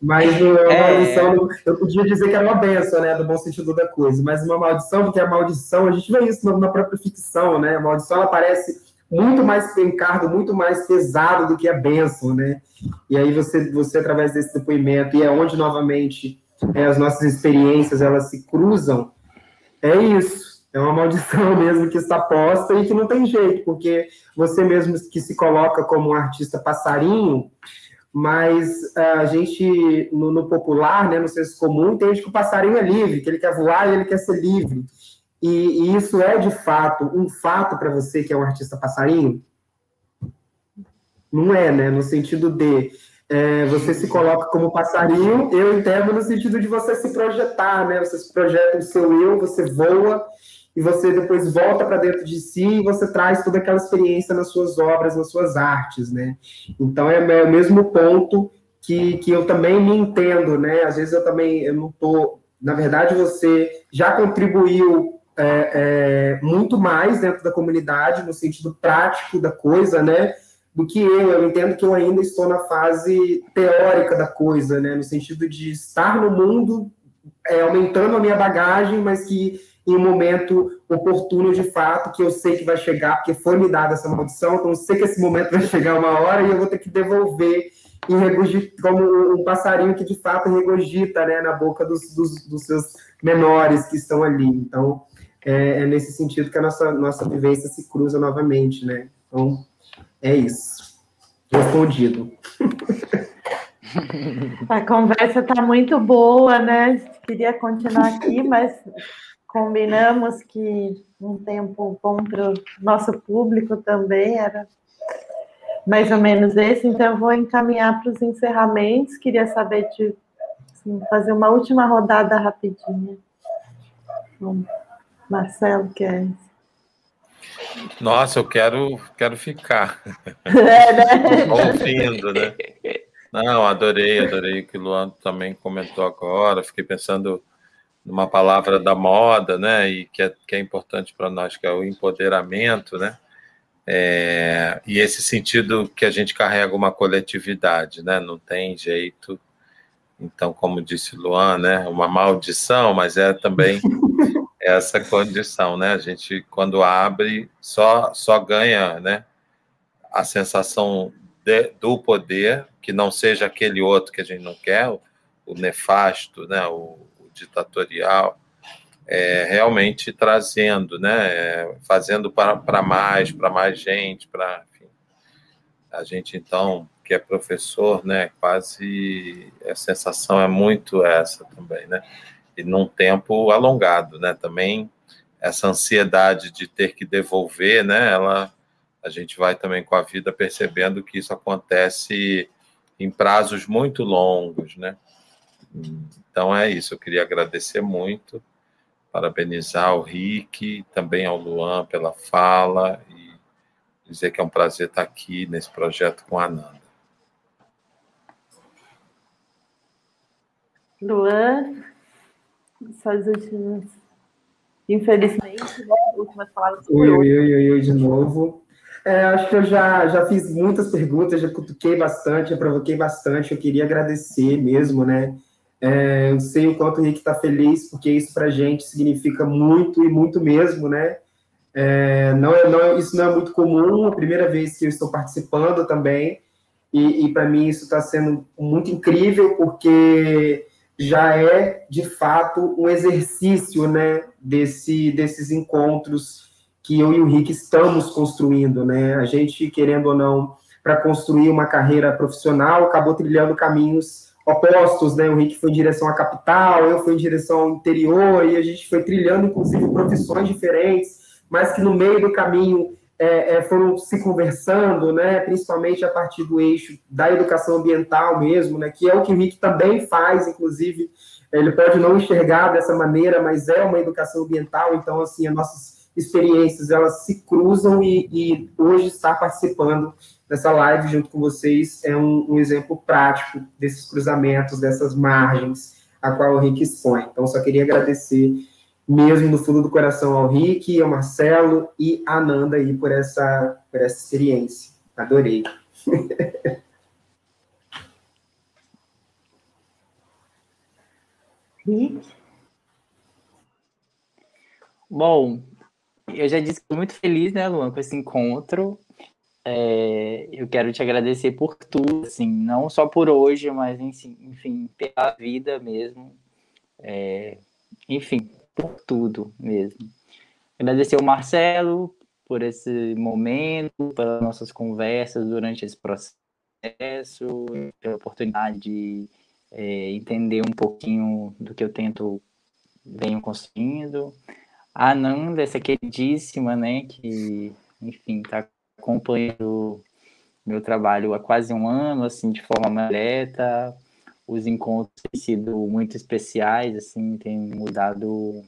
mas uma é... maldição, eu podia dizer que era uma benção, né? Do bom sentido da coisa, mas uma maldição, porque a maldição, a gente vê isso na própria ficção, né? A maldição ela parece muito mais encargo, muito mais pesado do que a benção, né? E aí você, você através desse depoimento, e é onde novamente é, as nossas experiências elas se cruzam, é isso é uma maldição mesmo que está posta e que não tem jeito, porque você mesmo que se coloca como um artista passarinho, mas a gente, no, no, popular, né, no senso comum, entende que o passarinho é livre, que ele quer voar e ele quer ser livre. E, e isso é, de fato, um fato para você que é um artista passarinho? Não é, né? No sentido de é, você se coloca como passarinho, eu entendo no sentido de você se projetar, né? Você se projeta o seu eu, você voa, e você depois volta para dentro de si e você traz toda aquela experiência nas suas obras, nas suas artes, né? Então é, é o mesmo ponto que, que eu também me entendo, né? Às vezes eu também eu não tô, na verdade você já contribuiu é, é, muito mais dentro da comunidade, no sentido prático da coisa, né? Do que eu. Eu entendo que eu ainda estou na fase teórica da coisa, né? No sentido de estar no mundo, é, aumentando a minha bagagem, mas que em um momento oportuno de fato, que eu sei que vai chegar, porque foi me dada essa maldição, então eu sei que esse momento vai chegar uma hora e eu vou ter que devolver e regurgita, como um passarinho que de fato regurgita né, na boca dos, dos, dos seus menores que estão ali. Então, é, é, nesse sentido que a nossa, nossa vivência se cruza novamente, né? Então, é isso. Respondido. A conversa está muito boa, né? Queria continuar aqui, mas combinamos que um tempo bom para o nosso público também era mais ou menos esse, então eu vou encaminhar para os encerramentos. Queria saber de assim, fazer uma última rodada rapidinha. Bom, Marcelo quer. Nossa, eu quero, quero ficar. É, né? Ouvindo, né? Não, adorei, adorei o que o Luan também comentou agora. Fiquei pensando numa palavra da moda, né? E que é, que é importante para nós, que é o empoderamento, né? É, e esse sentido que a gente carrega uma coletividade, né? Não tem jeito. Então, como disse Luan, né? Uma maldição, mas é também essa condição, né? A gente, quando abre, só, só ganha, né? A sensação de, do poder, que não seja aquele outro que a gente não quer, o, nefasto, né? O, o ditatorial é, realmente trazendo, né, é, fazendo para mais, para mais gente, para a gente então que é professor, né, quase a sensação é muito essa também, né, e num tempo alongado, né, também essa ansiedade de ter que devolver, né, ela a gente vai também com a vida percebendo que isso acontece em prazos muito longos, né. Então é isso, eu queria agradecer muito parabenizar o Rick, também ao Luan pela fala e dizer que é um prazer estar aqui nesse projeto com a Ananda. Luan, suas últimas. Infelizmente, né? Últimas palavras. Oi, oi, oi, oi, oi, de novo. É, acho que eu já, já fiz muitas perguntas, já cutuquei bastante, já provoquei bastante. Eu queria agradecer mesmo, né? É, eu sei o quanto o Rick está feliz, porque isso para a gente significa muito e muito mesmo, né? É, não, é, não, é, isso não é muito comum, a primeira vez que eu estou participando também, e, e para mim isso está sendo muito incrível, porque já é, de fato, um exercício, né, desse, desses encontros que eu e o Rick estamos construindo, né? A gente, querendo ou não, para construir uma carreira profissional, acabou trilhando caminhos opostos, né? O Rick foi em direção à capital, eu fui em direção ao interior, e a gente foi trilhando, inclusive, profissões diferentes, mas que no meio do caminho é, é, foram se conversando, né? Principalmente a partir do eixo da educação ambiental mesmo, né? Que é o que o Rick também faz, inclusive, ele pode não enxergar dessa maneira, mas é uma educação ambiental, então, assim, as nossas experiências, elas se cruzam e, e hoje estar participando nessa live junto com vocês é um, um, exemplo prático desses cruzamentos, dessas margens a qual o Rick expõe. Então, só queria agradecer mesmo no fundo do coração ao Rick, ao Marcelo e a Ananda aí por essa, por essa experiência. Adorei. Rick? Bom, eu já disse que estou muito feliz, né, Luan, com esse encontro. É, eu quero te agradecer por tudo, assim, não só por hoje, mas enfim, pela vida mesmo. É, enfim, por tudo mesmo. Agradecer ao Marcelo por esse momento, pelas nossas conversas durante esse processo, pela oportunidade de é, entender um pouquinho do que eu tento venho construindo. A Nanda, essa queridíssima, né, que, enfim, está acompanhando meu trabalho há quase um ano, assim, de forma direta. Os encontros têm sido muito especiais, assim, tem mudado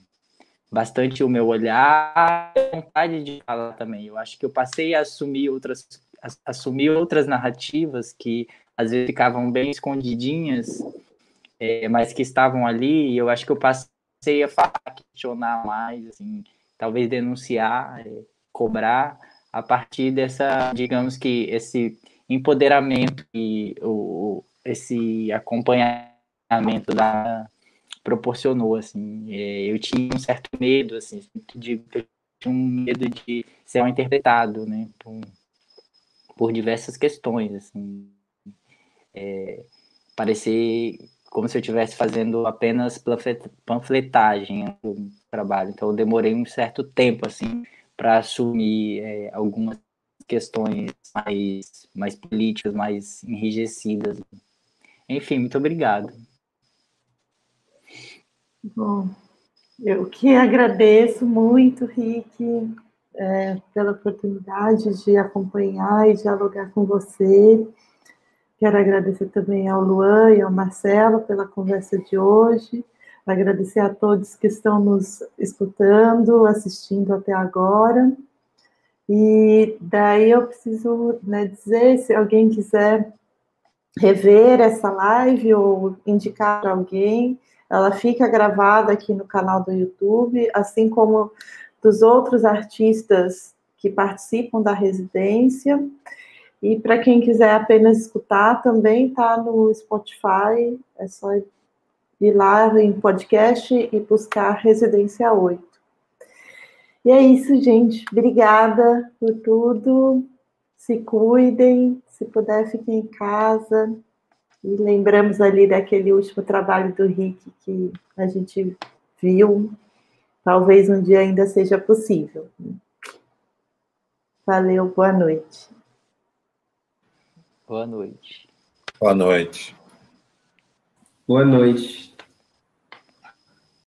bastante o meu olhar, a vontade de falar também. Eu acho que eu passei a assumir outras, a assumir outras narrativas que às vezes ficavam bem escondidinhas, é, mas que estavam ali. E eu acho que eu passei a falar, questionar mais, assim, talvez denunciar, é, cobrar a partir dessa, digamos que esse empoderamento e o, esse acompanhamento da proporcionou assim. É, eu tinha um certo medo assim de tinha um medo de ser mal interpretado né por, por diversas questões assim. É, parecer como se eu estivesse fazendo apenas panfletagem no trabalho. Então eu demorei um certo tempo assim para assumir é, algumas questões mais mais políticas mais enrijecidas enfim muito obrigado Bom, eu que agradeço muito, Rick, é, pela oportunidade de acompanhar e dialogar com você. Quero agradecer também ao Luan e ao Marcelo pela conversa de hoje. Agradecer a todos que estão nos escutando, assistindo até agora. E daí eu preciso né, dizer, se alguém quiser rever essa live ou indicar para alguém, ela fica gravada aqui no canal do YouTube, assim como dos outros artistas que participam da residência. E para quem quiser apenas escutar, também está no Spotify, é só ir lá em podcast e buscar Residência 8. E é isso, gente. Obrigada por tudo. Se cuidem, se puder, fiquem em casa. E lembramos ali daquele último trabalho do Rick que a gente viu. Talvez um dia ainda seja possível. Valeu, boa noite. Boa noite. Boa noite. Boa noite.